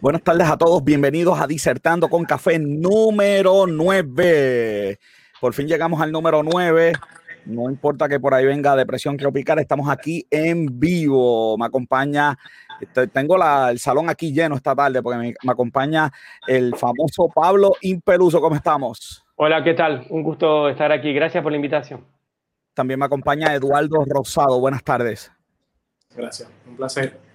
Buenas tardes a todos, bienvenidos a Disertando con Café número 9. Por fin llegamos al número 9. No importa que por ahí venga depresión tropical, estamos aquí en vivo. Me acompaña, tengo el salón aquí lleno esta tarde porque me, me acompaña el famoso Pablo Imperuso. ¿Cómo estamos? Hola, ¿qué tal? Un gusto estar aquí. Gracias por la invitación. También me acompaña Eduardo Rosado. Buenas tardes. Gracias, un placer.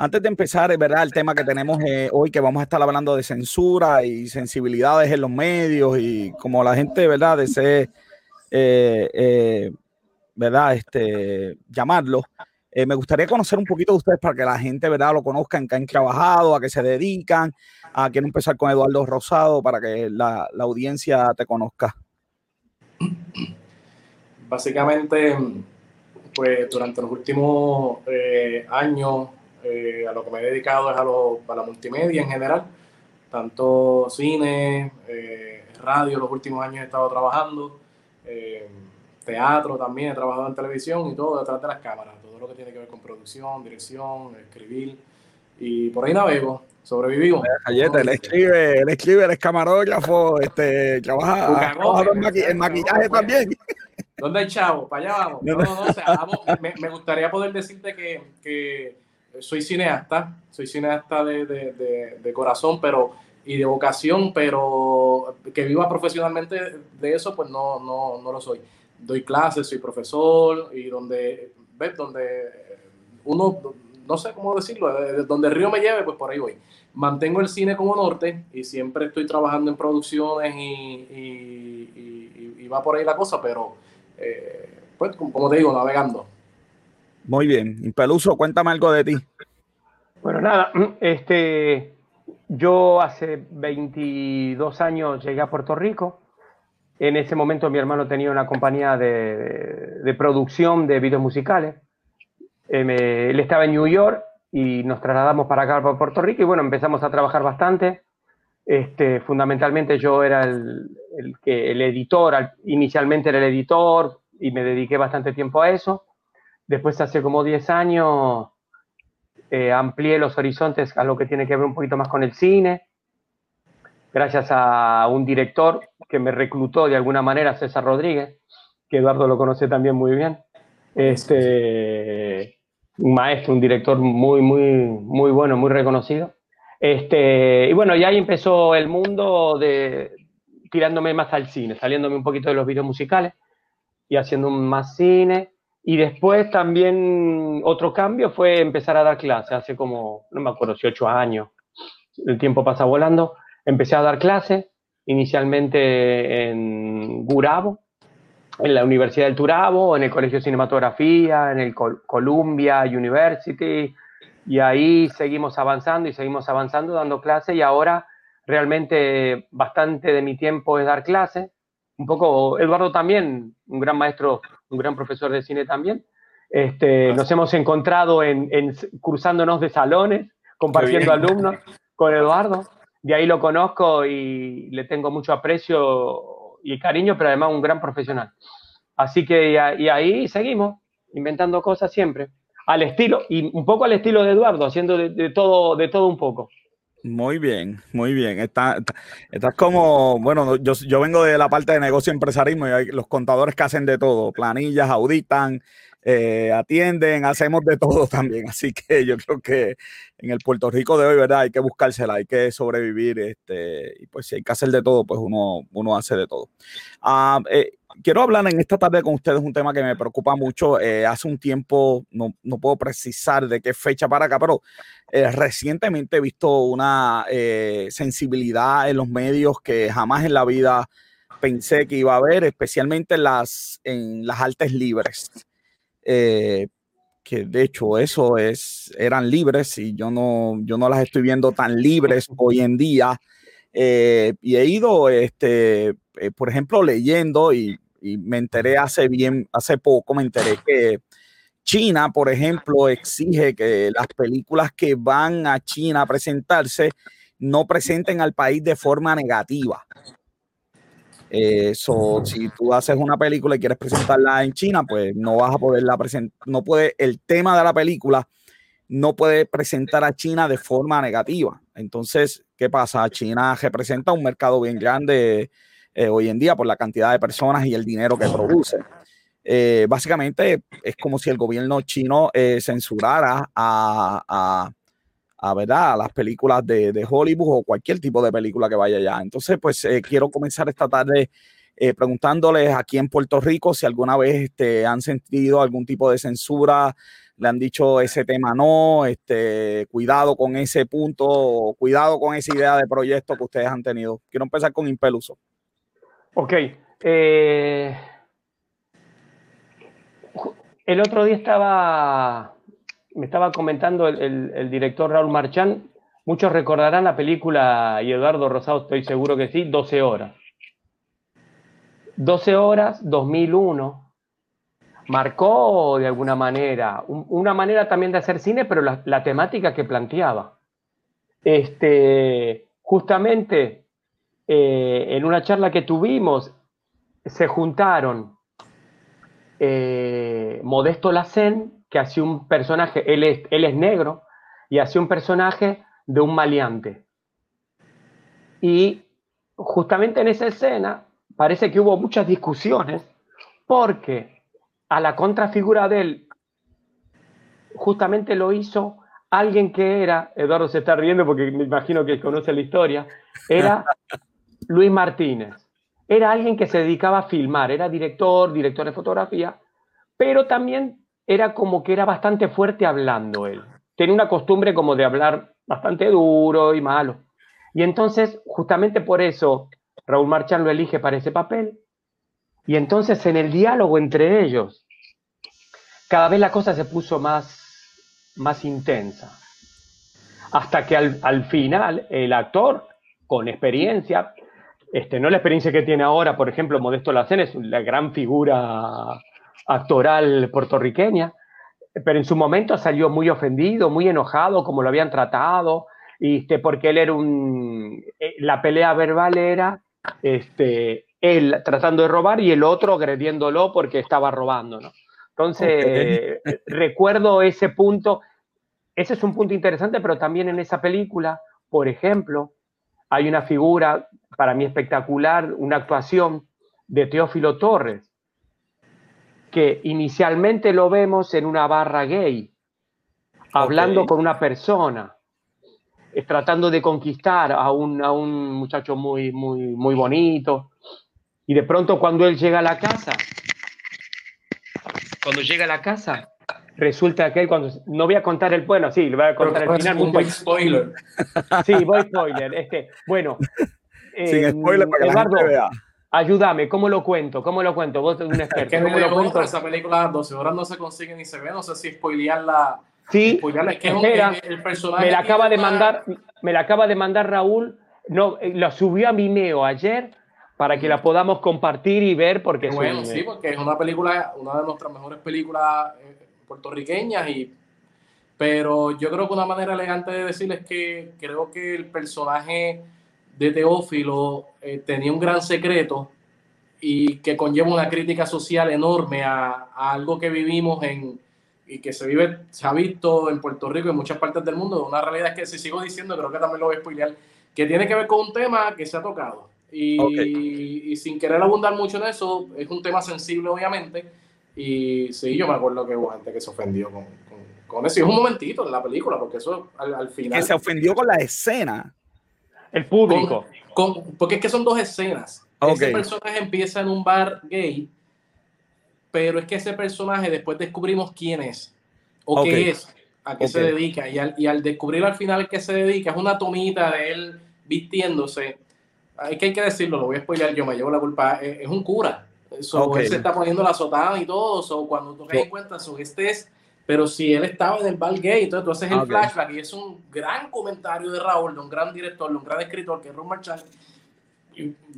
Antes de empezar, ¿verdad? El tema que tenemos eh, hoy, que vamos a estar hablando de censura y sensibilidades en los medios y como la gente, ¿verdad? Desee, eh, eh, ¿verdad? Este, llamarlo. me gustaría conocer un poquito de ustedes para que la gente, ¿verdad? Lo conozcan, que han trabajado, a qué se dedican. A, quiero empezar con Eduardo Rosado para que la audiencia te conozca. Básicamente, pues durante los últimos años eh, a lo que me he dedicado es a, lo, a la multimedia en general, tanto cine, eh, radio, los últimos años he estado trabajando, eh, teatro también, he trabajado en televisión y todo detrás de las cámaras, todo lo que tiene que ver con producción, dirección, escribir, y por ahí navego, sobrevivimos. él escribe, él escribe, él es camarógrafo, este, trabaja, en, maquillaje también. ¿Dónde hay chavo? Para allá vamos. No, no, no, o sea, me, me, gustaría poder decirte que, que soy cineasta, soy cineasta de, corazón, pero y de vocación, pero que viva profesionalmente de eso, pues no, no, no lo soy. Doy clases, soy profesor y donde, ¿ves? Donde uno, no sé cómo decirlo, donde el río me lleve, pues por ahí voy. Mantengo el cine como norte y siempre estoy trabajando en producciones y, va por ahí la cosa, pero eh, pues como te digo, navegando. Muy bien. Peluso, cuéntame algo de ti. Bueno, nada, este, yo hace 22 años llegué a Puerto Rico. En ese momento mi hermano tenía una compañía de, producción de videos musicales. Eh, él estaba en New York y nos trasladamos para acá, para Puerto Rico, y bueno, empezamos a trabajar bastante. Este, fundamentalmente yo era el, que, el editor, inicialmente era el editor y me dediqué bastante tiempo a eso. Después, hace como 10 años, eh, amplié los horizontes a lo que tiene que ver un poquito más con el cine, gracias a un director que me reclutó de alguna manera, César Rodríguez, que Eduardo lo conoce también muy bien. Este, un maestro, un director muy, muy, muy bueno, muy reconocido. Este, y bueno, y ahí empezó el mundo de tirándome más al cine, saliéndome un poquito de los videos musicales y haciendo más cine. Y después también otro cambio fue empezar a dar clases, hace como, no me acuerdo si ocho años, el tiempo pasa volando, empecé a dar clases, inicialmente en Gurabo, en la Universidad del Turabo, en el Colegio de Cinematografía, en el Columbia University, y ahí seguimos avanzando y seguimos avanzando dando clases y ahora realmente bastante de mi tiempo es dar clases. Un poco, Eduardo también, un gran maestro un gran profesor de cine también. Este, nos hemos encontrado en, cruzándonos de salones, compartiendo alumnos con Eduardo. De ahí lo conozco y le tengo mucho aprecio y cariño, pero además un gran profesional. Así que y, ahí seguimos, inventando cosas siempre, al estilo, y un poco al estilo de Eduardo, haciendo de, todo, de todo un poco. Muy bien, muy bien. Estás está como, bueno, yo, yo, vengo de la parte de negocio y empresarismo y hay los contadores que hacen de todo, planillas, auditan, eh, atienden, hacemos de todo también. Así que yo creo que en el Puerto Rico de hoy, ¿verdad? Hay que buscársela, hay que sobrevivir, este, y pues si hay que hacer de todo, pues uno, uno hace de todo. Ah, eh, quiero hablar en esta tarde con ustedes un tema que me preocupa mucho. Eh, hace un tiempo, no, no, puedo precisar de qué fecha para acá, pero recientemente he visto una sensibilidad en los medios que jamás en la vida pensé que iba a haber, especialmente en las, en las artes libres. Eh, que de hecho eso es, eran libres y yo no, yo no las estoy viendo tan libres hoy en día. Eh, y he ido, este, eh, por ejemplo, leyendo y, me enteré hace bien, hace poco me enteré que China, por ejemplo, exige que las películas que van a China a presentarse no presenten al país de forma negativa. Eso, si tú haces una película y quieres presentarla en China, pues no vas a poderla presentar, no puede, el tema de la película no puede presentar a China de forma negativa. Entonces, ¿qué pasa? China representa un mercado bien grande eh, hoy en día por la cantidad de personas y el dinero que produce. Eh, básicamente es como si el gobierno chino eh, censurara a, a, ¿verdad? a las películas de, Hollywood o cualquier tipo de película que vaya allá. Entonces, pues quiero comenzar esta tarde preguntándoles aquí en Puerto Rico si alguna vez este, han sentido algún tipo de censura le han dicho ese tema no, este, cuidado con ese punto, cuidado con esa idea de proyecto que ustedes han tenido. Quiero empezar con Impeluso. Ok. Eh, el otro día estaba, me estaba comentando el, director Raúl Marchán, muchos recordarán la película, y Eduardo Rosado estoy seguro que sí, 12 horas. 12 horas, 2001 marcó de alguna manera, una manera también de hacer cine, pero la, temática que planteaba. Este, justamente eh, en una charla que tuvimos, se juntaron eh, Modesto Lacen, que hacía un personaje, él es, él es negro, y hacía un personaje de un maleante. Y justamente en esa escena parece que hubo muchas discusiones porque a la contrafigura de él, justamente lo hizo alguien que era, Eduardo se está riendo porque me imagino que conoce la historia, era Luis Martínez. Era alguien que se dedicaba a filmar, era director, director de fotografía, pero también era como que era bastante fuerte hablando él. Tenía una costumbre como de hablar bastante duro y malo. Y entonces, justamente por eso, Raúl Marchán lo elige para ese papel y entonces en el diálogo entre ellos, cada vez la cosa se puso más, más intensa. Hasta que al, final el actor, con experiencia, este, no la experiencia que tiene ahora, por ejemplo, Modesto Lacen es la gran figura actoral puertorriqueña, pero en su momento salió muy ofendido, muy enojado, como lo habían tratado, este, porque él era un... Eh, la pelea verbal era este, él tratando de robar y el otro agrediéndolo porque estaba robando, ¿no? Entonces, recuerdo ese punto, ese es un punto interesante, pero también en esa película, por ejemplo, hay una figura para mí espectacular, una actuación de Teófilo Torres, que inicialmente lo vemos en una barra gay, hablando con una persona, tratando de conquistar a un, a un muchacho muy, muy, muy bonito, y de pronto cuando él llega a la casa, cuando llega a la casa, resulta que él cuando no voy a contar el bueno, sí, le voy a contar el final. Un buen spoiler. Sí, voy spoiler. Este, bueno. Sin eh, spoiler para que Eduardo, la gente vea. Ayúdame, ¿cómo lo cuento? ¿Cómo lo cuento? Vos sos un experto. Es lo cuento? Esa película 12 horas no se consigue ni se ve, no sé si spoilearla. Sí, spoilearla. Es que Espera, el personaje me la acaba de mandar, me la acaba de mandar Raúl, no, eh, lo subió a Vimeo ayer para que la podamos compartir y ver porque bueno, sí, porque es una película, una de nuestras mejores películas eh, puertorriqueñas y pero yo creo que una manera elegante de decirles que creo que el personaje de Teófilo eh, tenía un gran secreto y que conlleva una crítica social enorme a, algo que vivimos en y que se vive, se ha visto en Puerto Rico y en muchas partes del mundo. Una realidad es que si sigo diciendo, creo que también lo voy a spoilear, que tiene que ver con un tema que se ha tocado y, sin querer abundar mucho en eso, es un tema sensible, obviamente. Y sí, yo me acuerdo que hubo gente que se ofendió con, con, eso. Y es un momentito en la película, porque eso al, final. Que se ofendió con la escena. El público. porque es que son dos escenas. Ese personaje empieza en un bar gay, pero es que ese personaje después descubrimos quién es o qué es, a qué se dedica. Y al, y al descubrir al final qué se dedica, es una tomita de él vistiéndose hay que, hay que decirlo, lo voy a spoiler, yo me llevo la culpa, es, un cura. So, Él se está poniendo la sotada y todo, so, cuando tú te das cuenta, so, este es, pero si él estaba en el bar gay, entonces tú haces el flashback y es un gran comentario de Raúl, de un gran director, de un gran escritor que es Ron Marchand.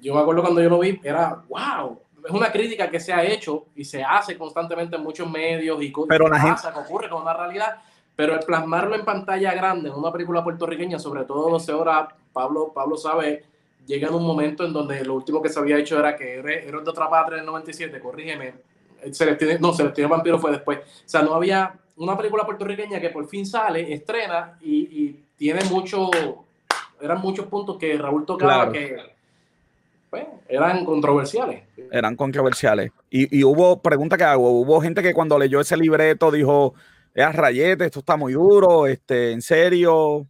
Yo me acuerdo cuando yo lo vi, era wow, es una crítica que se ha hecho y se hace constantemente en muchos medios y pero la gente... que ocurre con una realidad, pero el plasmarlo en pantalla grande, en una película puertorriqueña, sobre todo 12 horas, Pablo, Pablo sabe llega en un momento en donde lo último que se había hecho era que Héroes de otra patria en el 97, corrígeme, Celestino, no, Celestino Vampiro fue después. O sea, no había una película puertorriqueña que por fin sale, estrena y, tiene mucho, eran muchos puntos que Raúl tocaba que pues, eran controversiales. Eran controversiales. Y, hubo, pregunta que hago, hubo gente que cuando leyó ese libreto dijo, es rayete, esto está muy duro, este, en serio.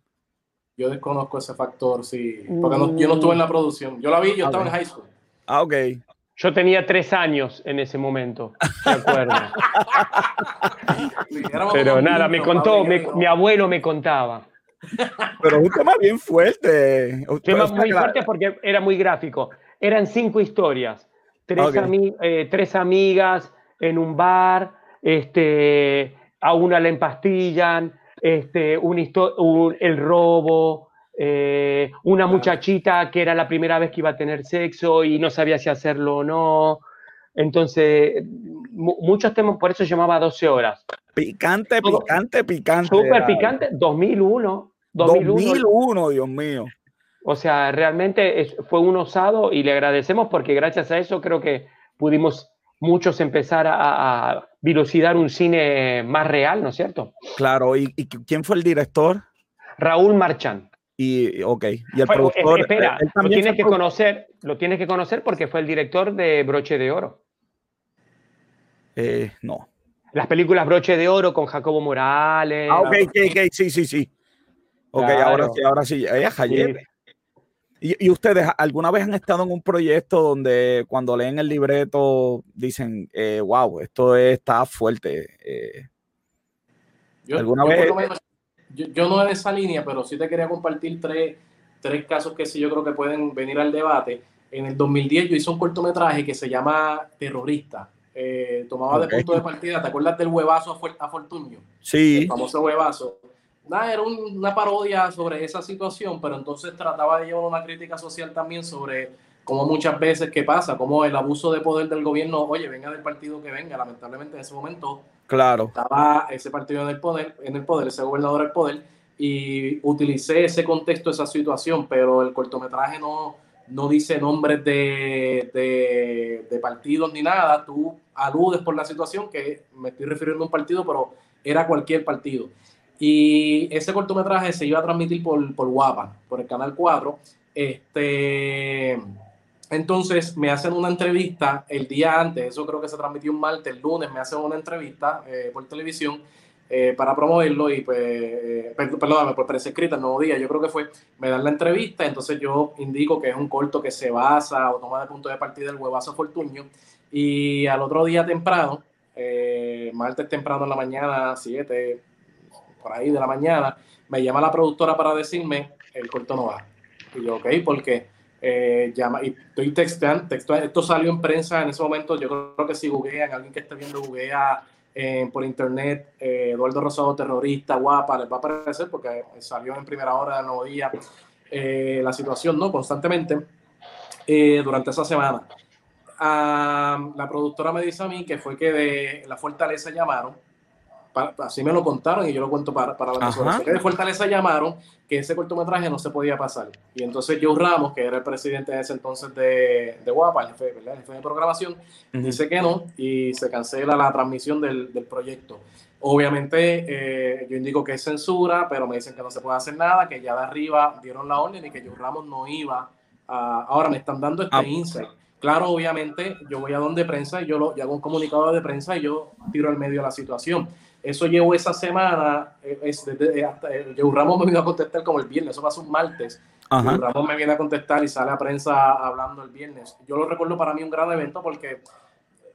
Yo desconozco ese factor, sí, porque yo no estuve en la producción. Yo la vi, yo estaba en high school. Ah, ok. Yo tenía tres años en ese momento, me acuerdo. Pero nada, me contó, mi abuelo me contaba. Pero un tema bien fuerte. Un tema muy fuerte porque era muy gráfico. Eran cinco historias. Tres, eh, tres amigas en un bar, este, a una la empastillan, este, un, el robo, eh, una muchachita que era la primera vez que iba a tener sexo y no sabía si hacerlo o no. Entonces, muchos temas, por eso llamaba 12 horas. Picante, picante, picante. Súper picante, 2001, 2001. Dios mío. O sea, realmente fue un osado y le agradecemos porque gracias a eso creo que pudimos muchos empezar a, a dilucidar un cine más real, ¿no es cierto? Claro, ¿y, quién fue el director? Raúl Marchán. Y, ok, y el productor. Espera, lo tienes que conocer, lo tienes que conocer porque fue el director de Broche de Oro. Eh, no. Las películas Broche de Oro con Jacobo Morales. Ah, ok, ok, sí, sí, sí. Ok, ahora sí, ahora sí. Ella ¿Y, ¿Y, ustedes alguna vez han estado en un proyecto donde cuando leen el libreto dicen, eh, wow, esto está fuerte? Eh, yo, ¿Alguna vez? Yo, no en esa línea, pero sí te quería compartir tres, tres casos que sí yo creo que pueden venir al debate. En el 2010 yo hice un cortometraje que se llama Terrorista. Eh, tomaba de punto de partida, ¿te acuerdas del huevazo a Fortunio? Sí. El famoso huevazo nada, era una parodia sobre esa situación, pero entonces trataba de llevar una crítica social también sobre cómo muchas veces que pasa, cómo el abuso de poder del gobierno, oye, venga del partido que venga, lamentablemente en ese momento claro. estaba ese partido en el poder, en el poder, ese gobernador el poder, y utilicé ese contexto, esa situación, pero el cortometraje no, no dice nombres de, de, de partidos ni nada, tú aludes por la situación, que me estoy refiriendo a un partido, pero era cualquier partido. Y ese cortometraje se iba a transmitir por, por Guapa, por el Canal 4. Este, entonces me hacen una entrevista el día antes, eso creo que se transmitió un martes, el lunes me hacen una entrevista eh, por televisión eh, para promoverlo y pues, eh, perdóname, por prensa escrita el nuevo día, yo creo que fue, me dan la entrevista, entonces yo indico que es un corto que se basa o toma de punto de partida el huevazo Fortuño y al otro día temprano, martes temprano en la mañana, 7, por ahí de la mañana, me llama la productora para decirme, el corto no va. Y yo, ok, porque eh, llama, y estoy texteando, esto salió en prensa en ese momento, yo creo que si googlean, alguien que esté viendo googlea eh, por internet, eh, Eduardo Rosado, terrorista, guapa, les va a aparecer porque salió en primera hora del nuevo día la situación, ¿no? Constantemente durante esa semana. Ah, la productora me dice a mí que fue que de la Fortaleza llamaron así me lo contaron y yo lo cuento para, para la que de Fortaleza llamaron que ese cortometraje no se podía pasar. Y entonces Joe Ramos, que era el presidente de ese entonces de, de Guapa, el jefe, de programación, dice que no y se cancela la transmisión del, del proyecto. Obviamente eh, yo indico que es censura, pero me dicen que no se puede hacer nada, que ya de arriba dieron la orden y que Joe Ramos no iba a... Ahora me están dando este ah. insight. Claro, obviamente yo voy a donde prensa y yo, lo, yo hago un comunicado de prensa y yo tiro al medio la situación eso llevó esa semana, eh, es, desde, hasta, eh, Ramos me vino a contestar como el viernes, eso pasó un martes. Ramos me viene a contestar y sale a prensa hablando el viernes. Yo lo recuerdo para mí un gran evento porque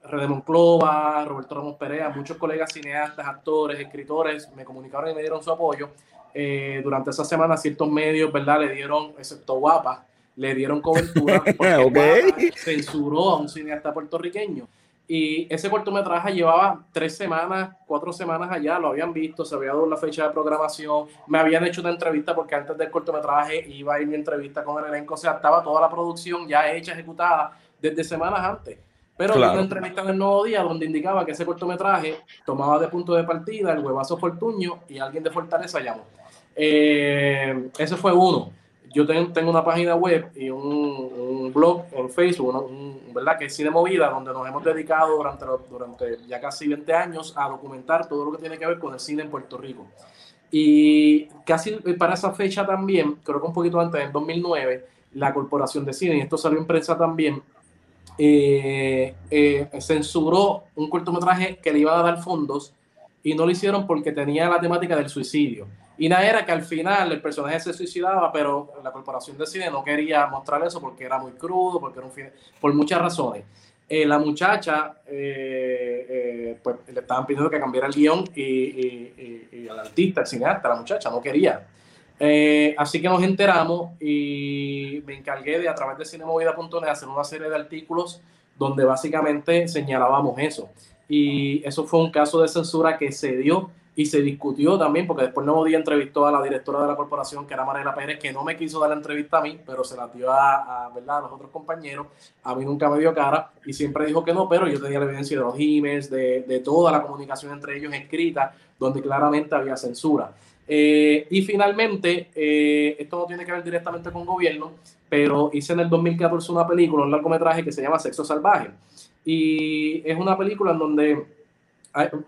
Rede Monclova, Roberto Ramos Perea, muchos colegas cineastas, actores, escritores me comunicaron y me dieron su apoyo. Eh, durante esa semana ciertos medios, ¿verdad? Le dieron, excepto Guapa, le dieron cobertura porque censuró a un cineasta puertorriqueño. Y ese cortometraje llevaba tres semanas, cuatro semanas allá, lo habían visto, se había dado la fecha de programación, me habían hecho una entrevista porque antes del cortometraje iba a ir mi entrevista con el elenco, o sea, estaba toda la producción ya hecha, ejecutada desde semanas antes. Pero claro. una entrevista en el nuevo día donde indicaba que ese cortometraje tomaba de punto de partida el huevazo Fortuño y alguien de Fortaleza llamó. Eh, ese fue uno. Yo tengo una página web y un, blog en Facebook, ¿verdad? Que es Cine Movida, donde nos hemos dedicado durante, durante ya casi 20 años a documentar todo lo que tiene que ver con el cine en Puerto Rico. Y casi para esa fecha también, creo que un poquito antes, en 2009, la Corporación de Cine, y esto salió en prensa también, eh, eh, censuró un cortometraje que le iba a dar fondos y no lo hicieron porque tenía la temática del suicidio. Y nada era que al final el personaje se suicidaba, pero la corporación de cine no quería mostrar eso porque era muy crudo, porque era un por muchas razones. Eh, la muchacha, eh, eh, pues le estaban pidiendo que cambiara el guion y, al artista, el cineasta, la muchacha no quería. así que nos enteramos y me encargué de a través de cinemovida.net hacer una serie de artículos donde básicamente señalábamos eso. Y eso fue un caso de censura que se dio y se discutió también, porque después Nuevo Día entrevistó a la directora de la corporación, que era Mariela Pérez, que no me quiso dar la entrevista a mí, pero se la dio a, ¿verdad? a los otros compañeros. A mí nunca me dio cara y siempre dijo que no, pero yo tenía la evidencia de los emails, de, de toda la comunicación entre ellos escrita, donde claramente había censura. Eh, y finalmente, eh, esto no tiene que ver directamente con gobierno, pero hice en el 2014 una película, un largometraje que se llama Sexo Salvaje. Y es una película en donde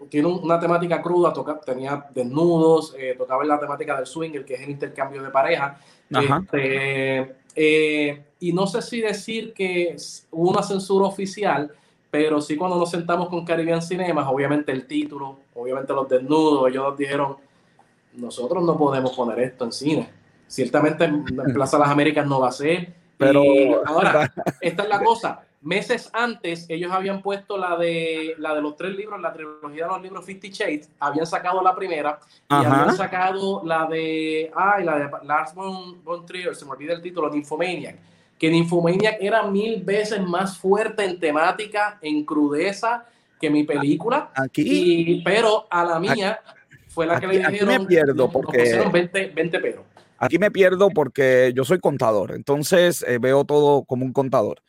tiene una temática cruda, toca, tenía desnudos, eh, tocaba la temática del swinger, que es el intercambio de pareja. Este, eh, y no sé si decir que hubo una censura oficial, pero sí cuando nos sentamos con Caribbean Cinemas, obviamente el título, obviamente los desnudos, ellos nos dijeron, nosotros no podemos poner esto en cine. Ciertamente en Plaza Las Américas no va a ser. Pero ahora, esta es la cosa Meses antes, ellos habían puesto la de, la de los tres libros, la trilogía de los libros Fifty Shades, habían sacado la primera y habían sacado la de, ay, la de Lars von, von Trier, se me olvida el título, Nymphomaniac, que Nymphomaniac era mil veces más fuerte en temática, en crudeza que mi película. Aquí. pero a la mía fue la que le dijeron. Aquí me pierdo porque. 20, 20 pero. Aquí me pierdo porque yo soy contador, entonces eh, veo todo como un contador.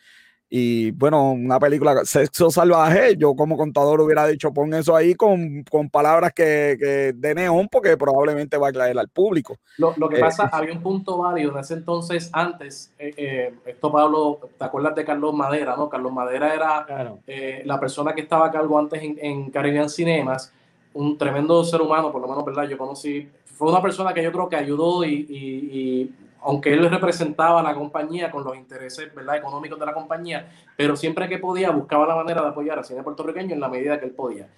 Y bueno, una película, Sexo Salvaje, yo como contador hubiera dicho, pon eso ahí con, con palabras que, que, de neón, porque probablemente va a caer al público. Lo, lo que eh, pasa, había un punto válido en ese entonces, antes, eh, eh, esto Pablo, ¿te acuerdas de Carlos Madera? no Carlos Madera era la persona que estaba a cargo antes en, en Caribbean Cinemas, un tremendo ser humano, por lo menos, ¿verdad? Yo conocí, fue una persona que yo creo que ayudó y, y aunque él representaba a la compañía con los intereses ¿verdad? económicos de la compañía, pero siempre que podía buscaba la manera de apoyar al cine puertorriqueño en la medida que él podía.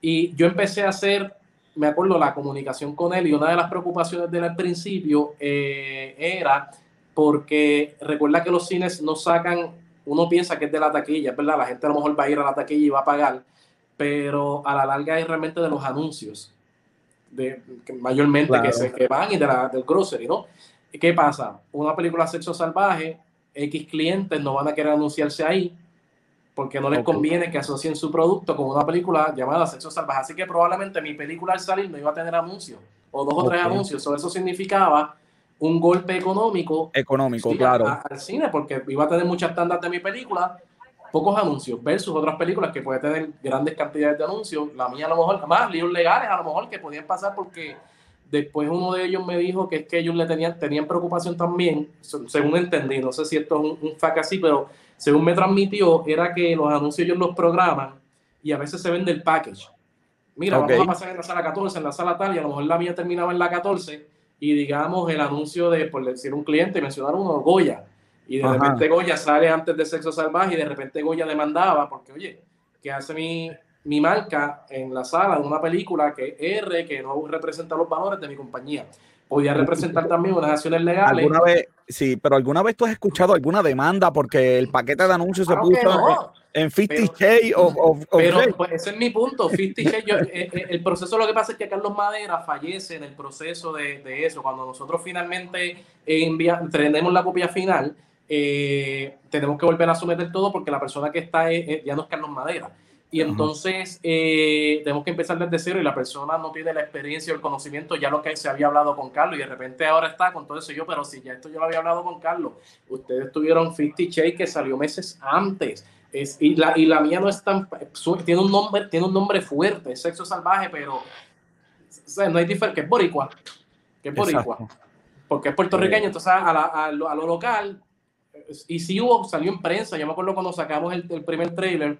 Y yo empecé a hacer, me acuerdo, la comunicación con él y una de las preocupaciones de él al principio eh, era porque recuerda que los cines no sacan, uno piensa que es de la taquilla, ¿verdad? La gente a lo mejor va a ir a la taquilla y va a pagar, pero a la larga es realmente de los anuncios, de, mayormente que, se, que van y de la, del grocery, ¿no? ¿Qué pasa? Una película sexo salvaje, X clientes no van a querer anunciarse ahí porque no les conviene que asocien su producto con una película llamada Sexo Salvaje. Así que probablemente mi película al salir no iba a tener anuncios o dos o tres anuncios. eso significaba un golpe económico. Económico, claro. al cine, porque iba a tener muchas tandas de mi película, pocos anuncios, versus otras películas que puede tener grandes cantidades de anuncios. La mía a lo mejor, más líos legales a lo mejor que podían pasar porque Después uno de ellos me dijo que es que ellos le tenían, tenían preocupación también, según entendí, no sé si esto es un, un fact así, pero según me transmitió, era que los anuncios ellos los programan y a veces se vende el package. Mira, vamos a pasar en la sala 14, en la sala tal, y a lo mejor la mía terminaba en la 14, y digamos el anuncio de, por decir un cliente, mencionar uno, Goya, y de repente Goya sale antes de Sexo Salvaje, y de repente Goya demandaba, porque oye, ¿qué hace mi, mi marca en la sala de una película que R, que no representa los valores de mi compañía. Podía representar también unas acciones legales. ¿Alguna vez, sí, pero ¿alguna vez tú has escuchado alguna demanda porque el paquete de anuncios se puso en 50 Shades o, Pero pues, ese es mi punto. 50 Shades, eh, eh, el proceso lo que pasa es que Carlos Madera fallece en el proceso de, de eso. Cuando nosotros finalmente envía, tenemos la copia final, eh, tenemos que volver a someter todo porque la persona que está ya no es Carlos Madera. Y entonces eh, tenemos que empezar desde cero y la persona no tiene la experiencia o el conocimiento, ya lo que se había hablado con Carlos y de repente ahora está con todo eso yo, pero si ya esto yo lo había hablado con Carlos, ustedes tuvieron 50 Shades que salió meses antes. Es, y, la, y la mía no es tan, tiene un nombre, tiene un nombre fuerte, sexo salvaje, pero no hay diferencia, que es boricua, que es boricua. porque es puertorriqueño, entonces a, lo, local, y sí hubo, salió en prensa, yo me acuerdo cuando sacamos el, primer trailer,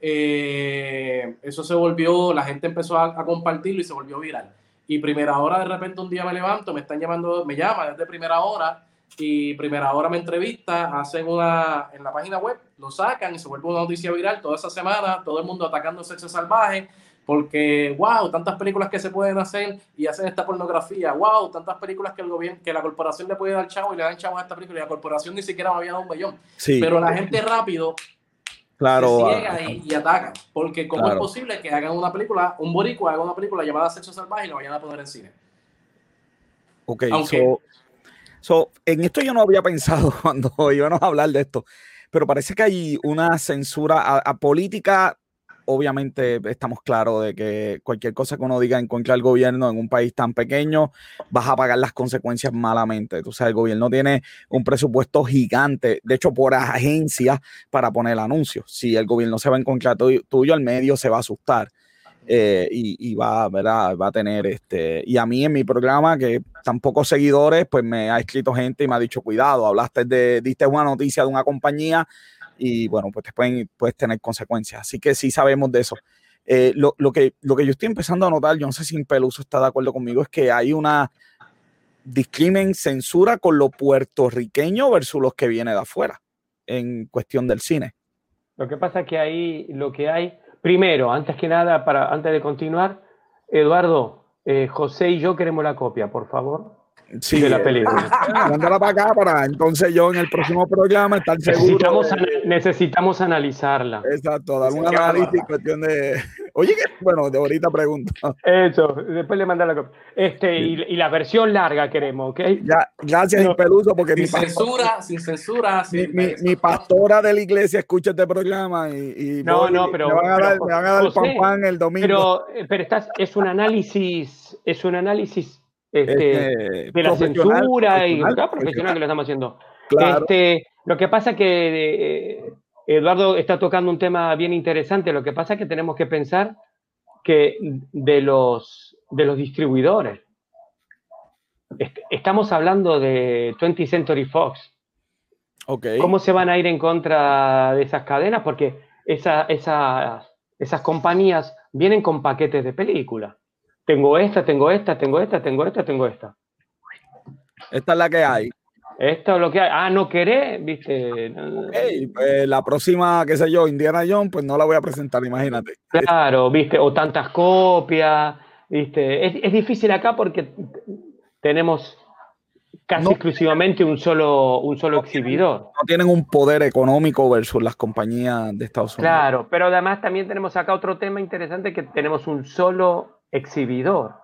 eh, eso se volvió, la gente empezó a, compartirlo y se volvió viral. Y primera hora, de repente un día me levanto, me están llamando, me llama desde primera hora, y primera hora me entrevista, hacen una en la página web, lo sacan y se vuelve una noticia viral toda esa semana, todo el mundo atacando sexo salvaje, porque, wow, tantas películas que se pueden hacer y hacen esta pornografía, wow, tantas películas que el gobierno, que la corporación le puede dar chavo y le dan chavo a esta película y la corporación ni siquiera me había dado un bellón. Pero la gente rápido claro, se ciega y, ataca, porque ¿cómo es posible que hagan una película, un boricua haga una película llamada Sexo Salvaje y la vayan a poner en cine? Ok, Aunque, so, en esto yo no había pensado cuando íbamos a hablar de esto, pero parece que hay una censura a política obviamente estamos claros de que cualquier cosa que uno diga en contra del gobierno en un país tan pequeño, vas a pagar las consecuencias malamente. Entonces, el gobierno tiene un presupuesto gigante, de hecho, por agencia para poner anuncios. Si el gobierno se va en contra tuyo, el medio se va a asustar. Eh, y, va, ¿verdad? va a tener este. Y a mí en mi programa, que tan pocos seguidores, pues me ha escrito gente y me ha dicho: cuidado, hablaste de, diste una noticia de una compañía y bueno, pues te pueden, puedes tener consecuencias. Así que sí sabemos de eso. Eh, lo, que, lo que yo estoy empezando a notar, yo no sé si Peluso está de acuerdo conmigo, es que hay una discrimen, censura con lo puertorriqueño versus los que viene de afuera en cuestión del cine. Lo que pasa es que ahí lo que hay, primero, antes que nada, para, antes de continuar, Eduardo, eh, José y yo queremos la copia, por favor sí, de la película. Mándala para acá para entonces yo en el próximo programa estar seguro. Necesitamos, analizarla. Exacto, dar un análisis cuestión de. Oye, bueno, de ahorita pregunto. Eso, después le manda la copia. Este, y, la versión larga queremos, ¿ok? Ya, gracias, no, Peluso, porque sin censura, sin censura. mi, pastora de la iglesia escucha este programa y, no, no, pero me van a dar, me van a dar pan pan el domingo. Pero, pero estás, es un análisis, es un análisis este, de la censura y profesional que lo estamos haciendo. Este, lo que pasa que eh, Eduardo está tocando un tema bien interesante. Lo que pasa es que tenemos que pensar que de los, de los distribuidores, estamos hablando de 20th Century Fox. Okay. ¿Cómo se van a ir en contra de esas cadenas? Porque esa, esas compañías vienen con paquetes de películas tengo esta, tengo esta, tengo esta, tengo esta, tengo esta. Esta es la que hay. Esto es lo que hay. Ah, no querés, viste. Pues, la próxima, qué sé yo, Indiana Jones, pues no la voy a presentar, imagínate. Claro, viste, o tantas copias, viste. Es, difícil acá porque tenemos casi exclusivamente un solo, un solo exhibidor. no tienen un poder económico versus las compañías de Estados Unidos. Claro, pero además también tenemos acá otro tema interesante que tenemos un solo exhibidor.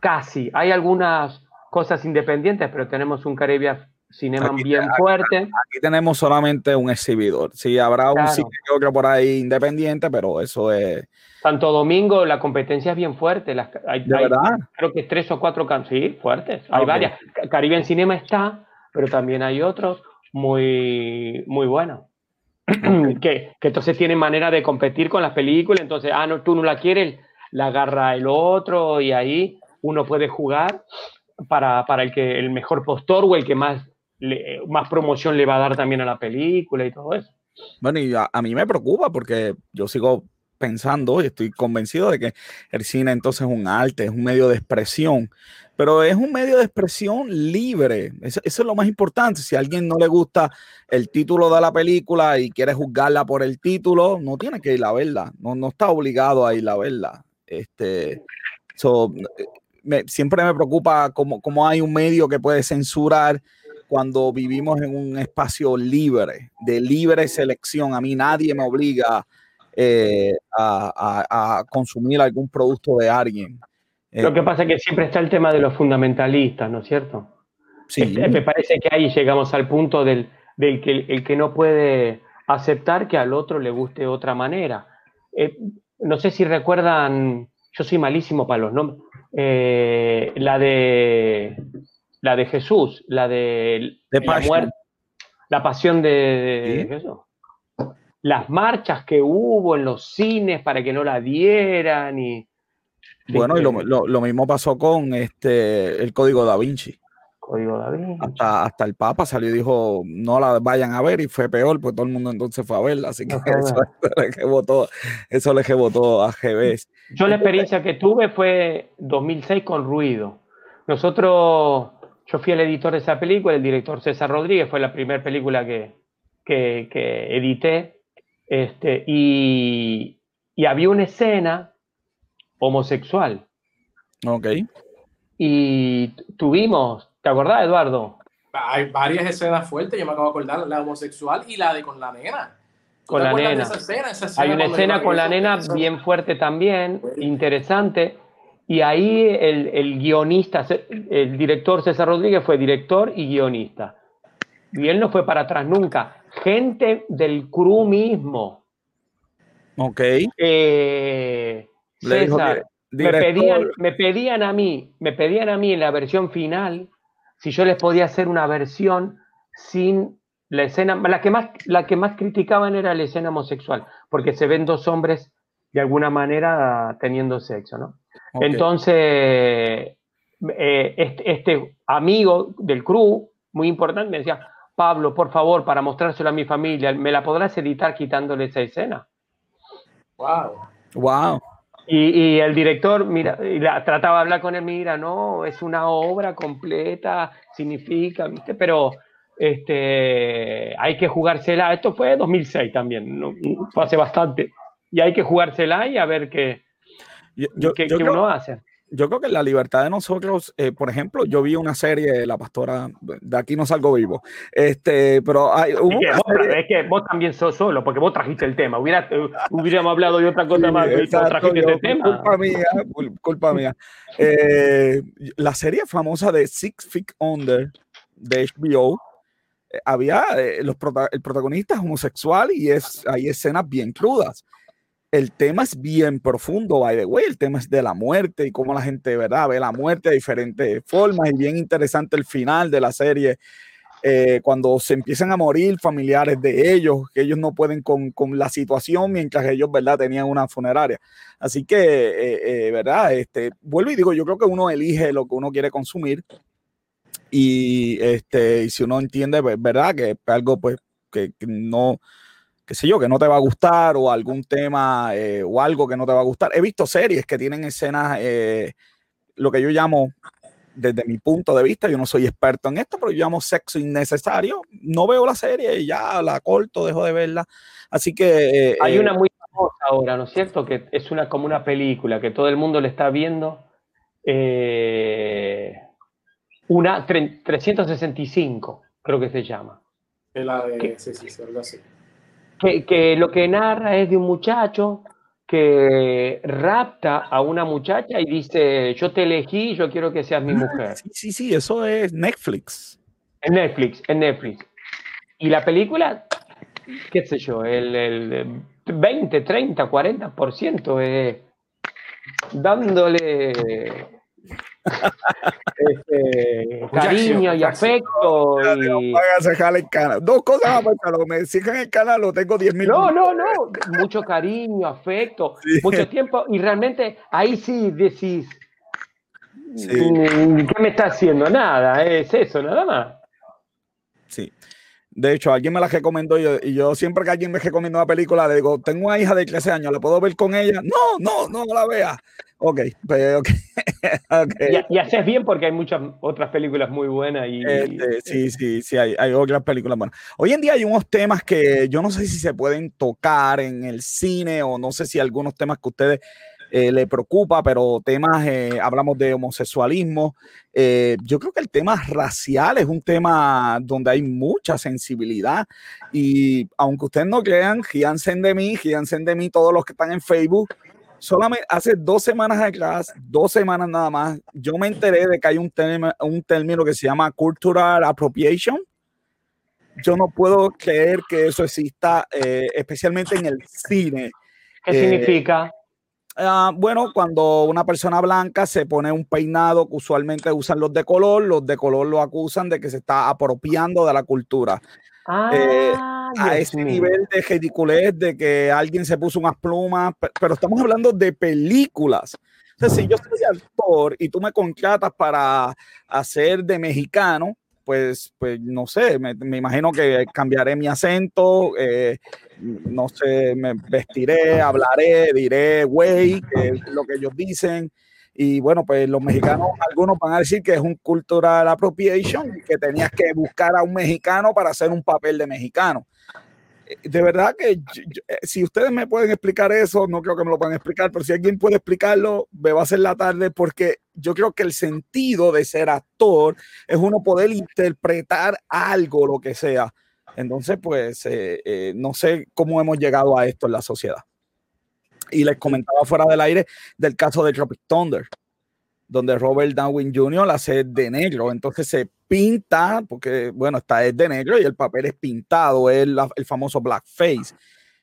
Casi. Hay algunas cosas independientes, pero tenemos un Caribbean Cinema bien fuerte. Aquí, tenemos solamente un exhibidor. Sí, habrá un sitio que por ahí independiente, pero eso es. Santo Domingo, la competencia es bien fuerte. Las, hay, ¿De verdad? Creo que tres o cuatro sí, fuertes. Hay varias. Caribbean Cinema está, pero también hay otros muy, muy buenos. que, que entonces tienen manera de competir con las películas. Entonces, ah, no, tú no la quieres, la agarra el otro y ahí uno puede jugar para, el, que, el mejor postor o el que más, más promoción le va a dar también a la película y todo eso. Bueno, y a, mí me preocupa porque yo sigo pensando y estoy convencido de que el cine entonces es un arte, es un medio de expresión, pero es un medio de expresión libre. Eso, es lo más importante. Si a alguien no le gusta el título de la película y quiere juzgarla por el título, no tiene que ir a verla, no, no está obligado a ir a verla. Este, siempre me preocupa cómo, hay un medio que puede censurar cuando vivimos en un espacio libre, de libre selección. A mí nadie me obliga eh, a, consumir algún producto de alguien. Lo que pasa es que siempre está el tema de los fundamentalistas, ¿no es cierto? Sí. Este, me parece que ahí llegamos al punto del, que el que no puede aceptar que al otro le guste otra manera. Eh, no sé si recuerdan, yo soy malísimo para los nombres, eh, la de la de Jesús, la de, la muerte, la pasión de, Jesús. Las marchas que hubo en los cines para que no la dieran y bueno, y lo, mismo pasó con este el código da Vinci. Código Da Vinci. Hasta, hasta el Papa salió y dijo, no la vayan a ver y fue peor, pues todo el mundo entonces fue a verla, así que eso, le votó, eso le votó a GB. Yo la experiencia que tuve fue 2006 con Ruido. Nosotros, yo fui el editor de esa película, el director César Rodríguez, fue la primera película que, que, que edité, este, y, y había una escena homosexual. Ok. Y tuvimos, ¿te acordás, Eduardo? Hay varias escenas fuertes, yo me acabo de acordar, la homosexual y la de con la nena. ¿Tú Con la nena. esa escena? Esa escena Hay una escena con la nena eso- bien fuerte también, interesante. Y ahí el, el guionista, el director César Rodríguez fue director y guionista. Y él no fue para atrás nunca. Gente del crew mismo. Ok. eh, Le dijo César, me pedían, me pedían a mí, me pedían a mí en la versión final si yo les podía hacer una versión sin la escena, la que más, la que más criticaban era la escena homosexual, porque se ven dos hombres de alguna manera teniendo sexo, ¿no? Entonces, eh, este, este amigo del crew, muy importante, me decía, Pablo, por favor, para mostrárselo a mi familia, ¿me la podrás editar quitándole esa escena? Wow. Wow. Y, y el director, mira, y la, trataba de hablar con él, mira, no, es una obra completa, significa, ¿viste? Pero este, hay que jugársela. Esto fue 2006 también, no, fue hace bastante. Y hay que jugársela y a ver qué, Yo, qué, yo qué creo, uno hace. Yo creo que la libertad de nosotros, eh, por ejemplo, yo vi una serie, La Pastora, de aquí no salgo vivo, este, pero hay hubo Es que, serie- es que vos también sos solo, porque vos trajiste el tema. Hubiera, eh, hubiéramos hablado de otra cosa Sí, más, exacto, trajiste yo- este tema. Culpa mía, cul- culpa mía. Eh, la serie famosa de Six Feet Under de HBO, eh, había eh, los prota- el protagonista es homosexual y es, hay escenas bien crudas. El tema es bien profundo, by the way. El tema es de la muerte y cómo la gente, ¿verdad? Ve la muerte de diferentes formas y bien interesante el final de la serie eh, cuando se empiezan a morir familiares de ellos, que ellos no pueden con, con la situación mientras ellos, ¿verdad?, tenían una funeraria. Así que, eh, eh, ¿verdad? Este, vuelvo y digo, yo creo que uno elige lo que uno quiere consumir y, este, y si uno entiende, ¿verdad?, que algo, pues, que, que no, qué sé yo, que no te va a gustar o algún tema eh, o algo que no te va a gustar. He visto series que tienen escenas, eh, lo que yo llamo desde mi punto de vista, yo no soy experto en esto, pero yo llamo sexo innecesario. No veo la serie y ya la corto, dejo de verla. Así que. eh, Hay una muy famosa ahora, ¿no es cierto? Que es una como una película que todo el mundo le está viendo. eh, una tre- 365, creo que se llama. Es la de, sí, sí, algo así. Que, que lo que narra es de un muchacho que rapta a una muchacha y dice, yo te elegí, yo quiero que seas mi mujer. Sí, sí, sí, eso es Netflix. En Netflix, en Netflix. Y la película, qué sé yo, el, el 20, 30, 40% es dándole este, acción, cariño y afecto. Y- el canal. Dos cosas más, lo que me sigan el canal, lo tengo 10 mil. No, no, no, mucho cariño, afecto, Sí. mucho tiempo y realmente ahí sí decís, Sí. "Mm, ¿qué me está haciendo? Nada, es eso, nada más. Sí. De hecho, alguien me la recomendó y yo, y yo siempre que alguien me recomienda una película, le digo, tengo una hija de 13 años, ¿la puedo ver con ella? No, no, no la vea. Ok, pues, ok. ok. Y, y haces bien porque hay muchas otras películas muy buenas y, Este, sí, sí, sí, hay, hay otras películas buenas. Hoy en día hay unos temas que yo no sé si se pueden tocar en el cine o no sé si algunos temas que a ustedes eh, le preocupa, pero temas, eh, hablamos de homosexualismo. eh, yo creo que el tema racial es un tema donde hay mucha sensibilidad y aunque ustedes no crean, gíanse de mí, gíanse de mí todos los que están en Facebook. Solamente hace dos semanas atrás, dos semanas nada más, yo me enteré de que hay un, tema, un término que se llama cultural appropriation. Yo no puedo creer que eso exista, eh, especialmente en el cine. ¿Qué Eh, significa? Ah, bueno, cuando una persona blanca se pone un peinado que usualmente usan los de color, los de color lo acusan de que se está apropiando de la cultura. Eh, Ah, A ese mío. nivel de ridiculez de que alguien se puso unas plumas, pe- pero estamos hablando de películas. O Entonces, si yo soy actor y tú me contratas para hacer de mexicano, pues, pues no sé, me, imagino que cambiaré mi acento, eh, no sé, me vestiré, hablaré, diré güey, que es lo que ellos dicen. Y bueno, pues los mexicanos, algunos van a decir que es un cultural appropriation, que tenías que buscar a un mexicano para hacer un papel de mexicano de verdad que eh, si ustedes me pueden explicar eso, no creo que me lo puedan explicar, pero si alguien puede explicarlo, me va a hacer la tarde porque yo creo que el sentido de ser actor es uno poder interpretar algo, lo que sea. Entonces, pues, eh, eh, no sé cómo hemos llegado a esto en la sociedad. Y les comentaba fuera del aire del caso de Tropic Thunder donde Robert Downey Jr. hace de negro, entonces se pinta, porque bueno, está es de negro y el papel es pintado, es el famoso blackface,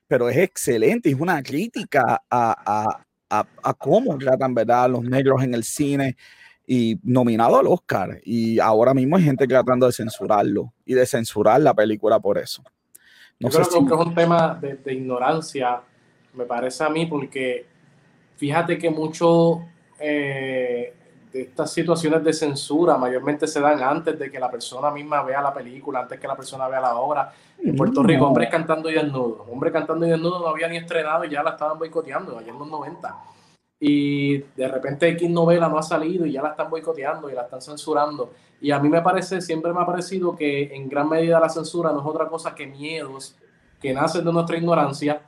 pero es excelente, es una crítica a, a, a, cómo tratan ¿verdad? los negros en el cine y nominado al Oscar. Y ahora mismo hay gente tratando de censurarlo y de censurar la película por eso. No Yo creo que es un tema de, de ignorancia, me parece a mí, porque fíjate que mucho eh, de estas situaciones de censura mayormente se dan antes de que la persona misma vea la película, antes que la persona vea la obra. En Puerto Rico, hombres cantando y desnudo. Hombre cantando y desnudo no había ni estrenado y ya la estaban boicoteando, allá en los 90. Y de repente X novela no ha salido y ya la están boicoteando y la están censurando. Y a mí me parece, siempre me ha parecido que en gran medida la censura no es otra cosa que miedos que nacen de nuestra ignorancia,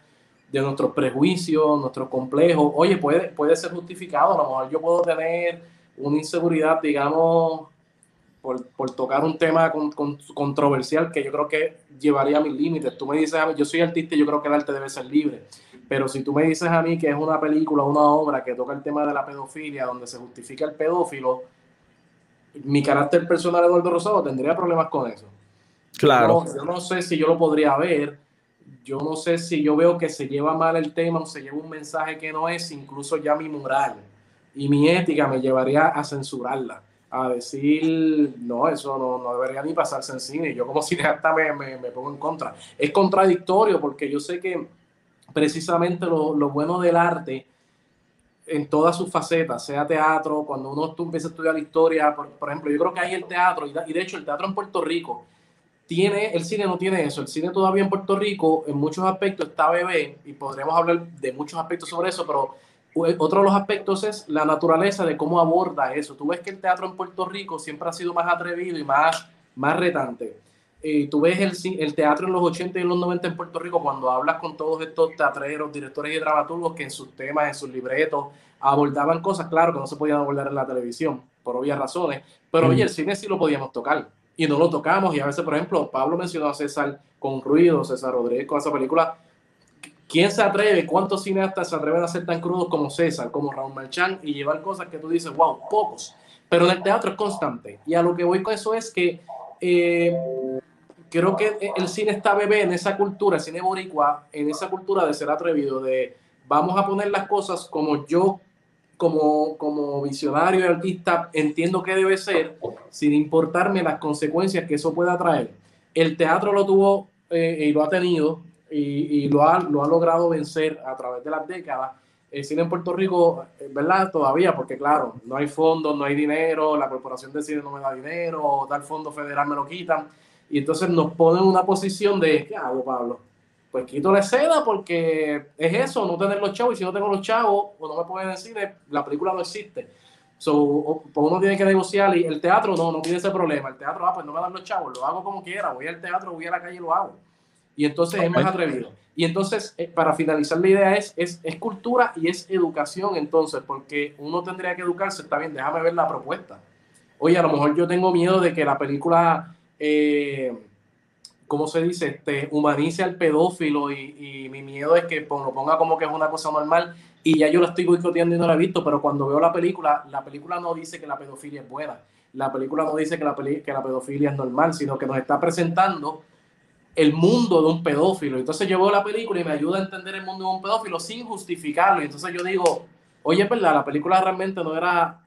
de nuestros prejuicios, nuestros complejos. Oye, puede, puede ser justificado, a lo mejor yo puedo tener una inseguridad, digamos, por, por tocar un tema con, controversial que yo creo que llevaría a mis límites. Tú me dices a mí, yo soy artista y yo creo que el arte debe ser libre, pero si tú me dices a mí que es una película, una obra que toca el tema de la pedofilia, donde se justifica el pedófilo, mi carácter personal, Eduardo Rosado, tendría problemas con eso. Claro. Yo no, sé si yo lo podría ver, yo no sé si yo veo que se lleva mal el tema o se lleva un mensaje que no es, incluso ya mi moral y mi ética me llevaría a censurarla, a decir, no, eso no, no debería ni pasarse en cine. Yo como cineasta me, me, pongo en contra. Es contradictorio porque yo sé que precisamente lo, lo bueno del arte en todas sus facetas, sea teatro, cuando uno tú empieza a estudiar historia, por, por ejemplo, yo creo que hay el teatro, y de hecho el teatro en Puerto Rico tiene, el cine no tiene eso, el cine todavía en Puerto Rico en muchos aspectos está bebé, y podríamos hablar de muchos aspectos sobre eso, pero otro de los aspectos es la naturaleza de cómo aborda eso. Tú ves que el teatro en Puerto Rico siempre ha sido más atrevido y más, más retante. Eh, tú ves el, el, teatro en los 80 y en los 90 en Puerto Rico cuando hablas con todos estos teatreros, directores y dramaturgos que en sus temas, en sus libretos, abordaban cosas, claro, que no se podían abordar en la televisión, por obvias razones, pero oye, el cine sí lo podíamos tocar y no lo tocamos y a veces, por ejemplo, Pablo mencionó a César con Ruido, César Rodríguez con esa película, ¿Quién se atreve? ¿Cuántos cineastas se atreven a ser tan crudos como César, como Raúl Marchán y llevar cosas que tú dices, wow, pocos? Pero en el teatro es constante. Y a lo que voy con eso es que eh, creo que el cine está bebé en esa cultura, el cine boricua, en esa cultura de ser atrevido, de vamos a poner las cosas como yo, como, como visionario y artista, entiendo que debe ser, sin importarme las consecuencias que eso pueda traer. El teatro lo tuvo eh, y lo ha tenido y, lo, ha, lo ha logrado vencer a través de las décadas. El cine en Puerto Rico, eh, ¿verdad? Todavía, porque claro, no hay fondos, no hay dinero, la corporación de cine no me da dinero, tal fondo federal me lo quitan. Y entonces nos ponen en una posición de, ¿qué hago, Pablo? Pues quito la seda porque es eso, no tener los chavos. Y si no tengo los chavos o no me pueden decir, la película no existe. So, pues uno tiene que negociar y el teatro no, no tiene ese problema. El teatro, ah, pues no me dan los chavos, lo hago como quiera. Voy al teatro, voy a la calle y lo hago y entonces es más atrevido. Y entonces, eh, para finalizar la idea es, es, es, cultura y es educación entonces, porque uno tendría que educarse, está bien, déjame ver la propuesta. Oye, a lo mejor yo tengo miedo de que la película, eh, ¿cómo se dice? Este, humanice al pedófilo y, mi miedo es que lo ponga como que es una cosa normal y ya yo la estoy boicoteando y no la he visto, pero cuando veo la película, la película no dice que la pedofilia es buena, la película no dice que la, pedofilia es normal, sino que nos está presentando el mundo de un pedófilo. Entonces yo veo la película y me ayuda a entender el mundo de un pedófilo sin justificarlo. Y entonces yo digo, oye, verdad, la película realmente no era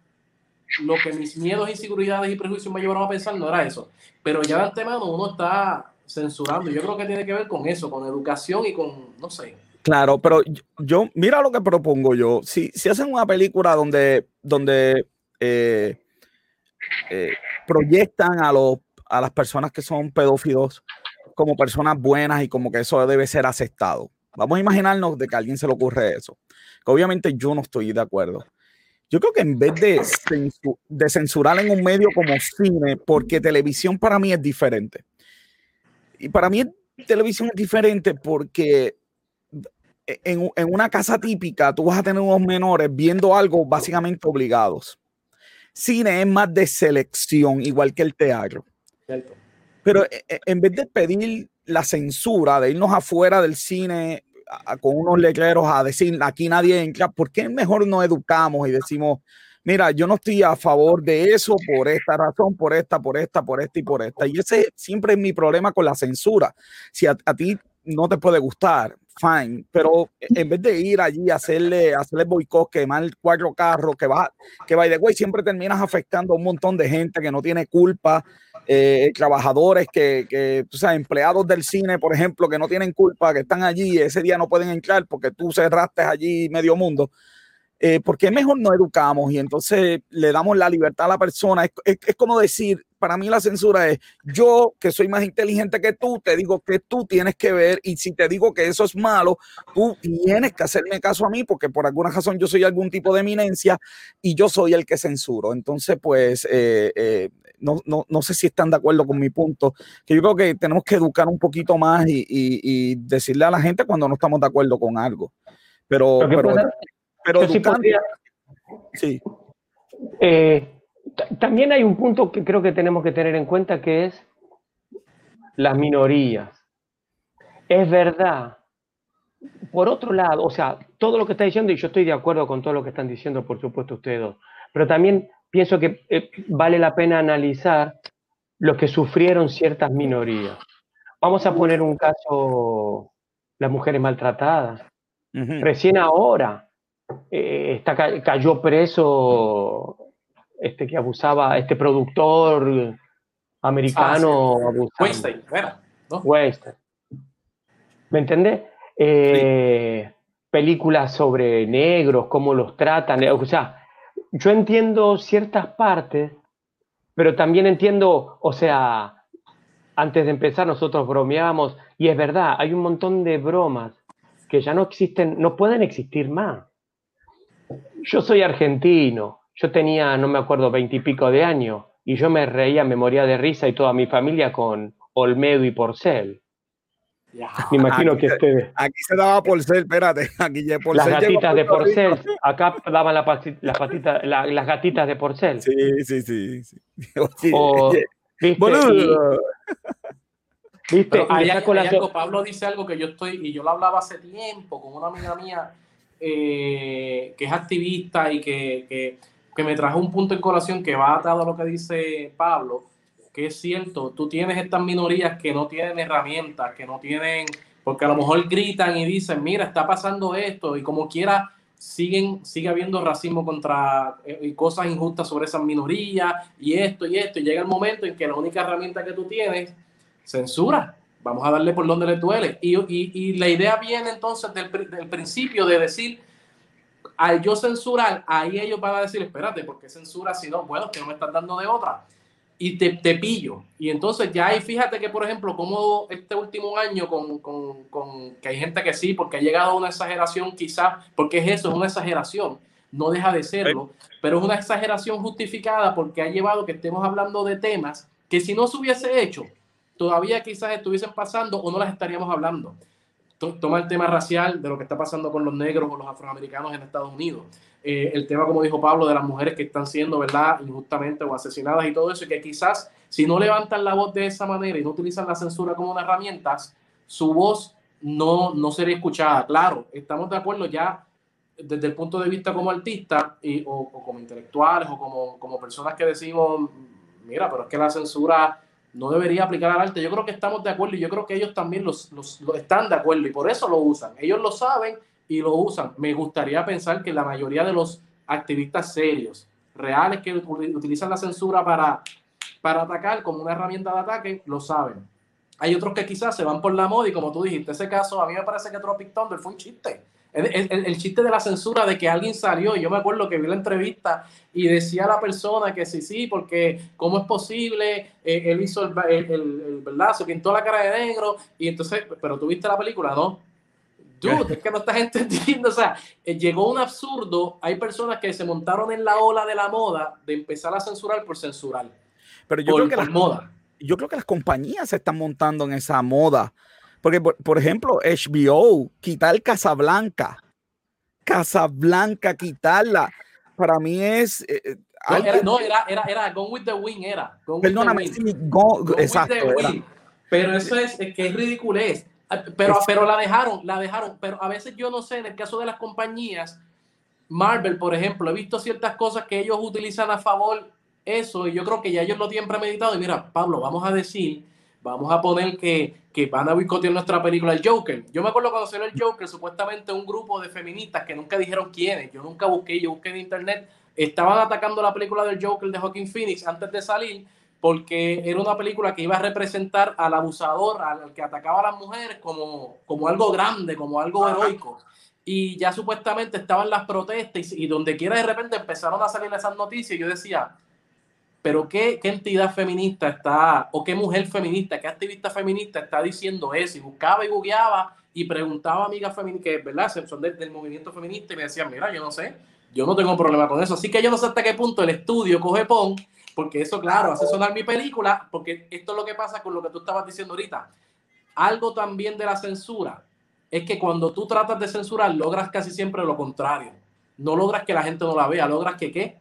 lo que mis miedos, inseguridades y prejuicios me llevaron a pensar, no era eso. Pero ya de antemano uno está censurando. Yo creo que tiene que ver con eso, con educación y con, no sé. Claro, pero yo, mira lo que propongo yo. Si, si hacen una película donde, donde eh, eh, proyectan a, los, a las personas que son pedófilos como personas buenas y como que eso debe ser aceptado. Vamos a imaginarnos de que a alguien se le ocurre eso. Obviamente yo no estoy de acuerdo. Yo creo que en vez de, de censurar en un medio como cine, porque televisión para mí es diferente. Y para mí televisión es diferente porque en, en, una casa típica tú vas a tener unos menores viendo algo básicamente obligados. Cine es más de selección, igual que el teatro. Pero e, e, en vez de pedir la censura, de irnos afuera del cine con unos letreros a decir aquí nadie entra, ¿por qué mejor no educamos y decimos, mira, yo no estoy a favor de eso por esta razón, por esta, por esta, por esta y por esta? Y ese siempre es mi problema con la censura. Si a, a ti no te puede gustar, fine, pero en vez de ir allí a hacerle, hacerle boicot, quemar cuatro carros, que va, que by the way, siempre terminas afectando a un montón de gente que no tiene culpa, eh, trabajadores que, que, o sea, empleados del cine, por ejemplo, que no tienen culpa, que están allí, ese día no pueden entrar porque tú cerraste allí medio mundo. Eh, porque mejor no educamos y entonces le damos la libertad a la persona. Es, es, como decir, para mí la censura es, yo que soy más inteligente que tú, te digo que tú tienes que ver y si te digo que eso es malo, tú tienes que hacerme caso a mí porque por alguna razón yo soy algún tipo de eminencia y yo soy el que censuro. Entonces, pues, eh, eh, no, no, no, sé si están de acuerdo con mi punto, que yo creo que tenemos que educar un poquito más y, y, y decirle a la gente cuando no estamos de acuerdo con algo. Pero, pero, pero sí. Eh, también hay un punto que creo que tenemos que tener en cuenta que es las minorías. Es verdad. Por otro lado, o sea, todo lo que está diciendo, y yo estoy de acuerdo con todo lo que están diciendo, por supuesto, ustedes dos, pero también pienso que eh, vale la pena analizar lo que sufrieron ciertas minorías. Vamos a poner un caso, las mujeres maltratadas. Recién ahora, eh, está, cayó preso este que abusaba, este productor americano ah, sí. ¿no? ¿Me entendés? Eh, películas sobre negros, cómo los tratan, o sea, yo entiendo ciertas partes, pero también entiendo, o sea, antes de empezar nosotros bromeábamos, y es verdad, hay un montón de bromas que ya no existen, no pueden existir más. Yo soy argentino, yo tenía, no me acuerdo, veintipico de años, y yo me reía, me moría de risa y toda mi familia con Olmedo y Porcel. Me imagino que ustedes. Aquí se daba porcel, espérate. Aquí ya porcel las gatitas de porcel. Acá daban la las, patitas, las gatitas de porcel. Sí, sí, sí. sí. ¿viste? Boludo. ¿Viste? Pablo dice algo que yo estoy, y yo lo hablaba hace tiempo con una amiga mía eh, que es activista y que, que, me trajo un punto en colación que va atado a lo que dice Pablo, que es cierto, tú tienes estas minorías que no tienen herramientas, que no tienen, porque a lo mejor gritan y dicen, mira, está pasando esto, y como quiera, siguen, sigue habiendo racismo contra eh, y cosas injustas sobre esas minorías, y esto y esto, y llega el momento en que la única herramienta que tú tienes, censura vamos a darle por donde le duele. Y, y, la idea viene entonces del, del, principio de decir, al yo censurar, ahí ellos van a decir, espérate, ¿por qué censura si no? Bueno, que no me están dando de otra. Y te, te pillo. Y entonces ya ahí fíjate que, por ejemplo, como este último año, con, con, con, que hay gente que sí, porque ha llegado a una exageración quizás, porque es eso, es una exageración, no deja de serlo, pero es una exageración justificada porque ha llevado que estemos hablando de temas que si no se hubiese hecho, todavía quizás estuviesen pasando o no las estaríamos hablando. Toma el tema racial de lo que está pasando con los negros o los afroamericanos en Estados Unidos. Eh, el tema, como dijo Pablo, de las mujeres que están siendo, ¿verdad?, injustamente o asesinadas y todo eso, y que quizás si no levantan la voz de esa manera y no utilizan la censura como una herramienta, su voz no, no sería escuchada. Claro, estamos de acuerdo ya desde el punto de vista como artista y, o, o, como intelectuales o como, como personas que decimos, mira, pero es que la censura no debería aplicar al arte. Yo creo que estamos de acuerdo y yo creo que ellos también los, los, están de acuerdo y por eso lo usan. Ellos lo saben y lo usan. Me gustaría pensar que la mayoría de los activistas serios, reales, que utilizan la censura para, para atacar como una herramienta de ataque, lo saben. hay otros que quizás se van por la moda y como tú dijiste, ese caso a mí me parece que Tropic Thunder fue un chiste. El, chiste de la censura de que alguien salió, yo me acuerdo que vi la entrevista y decía la persona que sí, sí, porque cómo es posible, eh, él hizo el, el, el, ¿verdad? Se pintó la cara de negro y entonces, pero tú viste la película, ¿no? Dude, es que no estás entendiendo, o sea, eh, llegó un absurdo, hay personas que se montaron en la ola de la moda de empezar a censurar por censurar. Pero yo creo que la moda yo creo que las compañías se están montando en esa moda. Porque, por, ejemplo, HBO, quitar Casablanca. Casablanca, quitarla. Para mí es. Eh, eh, no, era, era, era, Gone with the Wind, era. Perdóname, exacto. Pero eso es, que es ridiculez. Ah, pero, pero la dejaron, la dejaron. Pero a veces yo no sé, en el caso de las compañías, Marvel, por ejemplo, he visto ciertas cosas que ellos utilizan a favor eso y yo creo que ya ellos lo tienen premeditado. Y mira, Pablo, vamos a decir, vamos a poner que, que van a boicotear nuestra película El Joker. Yo me acuerdo cuando salió el Joker, supuestamente un grupo de feministas que nunca dijeron quiénes, yo nunca busqué, yo busqué en internet, estaban atacando la película del Joker de Joaquin Phoenix antes de salir porque era una película que iba a representar al abusador, al que atacaba a las mujeres como, como algo grande, como algo heroico. Y ya supuestamente estaban las protestas y, y donde quiera de repente empezaron a salir esas noticias y yo decía, pero ¿qué, entidad feminista está, o qué mujer feminista, qué activista feminista está diciendo eso? Y buscaba y bugueaba y preguntaba a amigas feministas, que verdad, son del, movimiento feminista, y me decían, mira, yo no sé, yo no tengo problema con eso. Así que yo no sé hasta qué punto el estudio coge PON, porque eso, claro, hace sonar mi película, porque esto es lo que pasa con lo que tú estabas diciendo ahorita. Algo también de la censura es que cuando tú tratas de censurar, logras casi siempre lo contrario. No logras que la gente no la vea, logras que qué?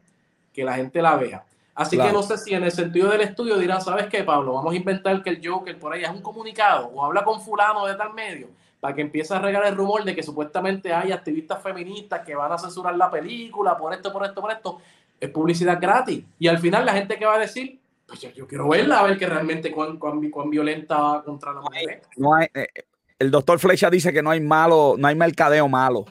Que la gente la vea. Así que no sé si en el sentido del estudio dirán, ¿sabes qué, Pablo? Vamos a inventar que el Joker por ahí es un comunicado o habla con fulano de tal medio para que empiece a regar el rumor de que supuestamente hay activistas feministas que van a censurar la película por esto, por esto, por esto. Es publicidad gratis. Y al final la gente que va a decir, pues yo, quiero verla, a ver que realmente cuán, cuán, cuán violenta contra la mujer. No hay, eh, el doctor Flecha dice que no hay malo, no hay mercadeo malo.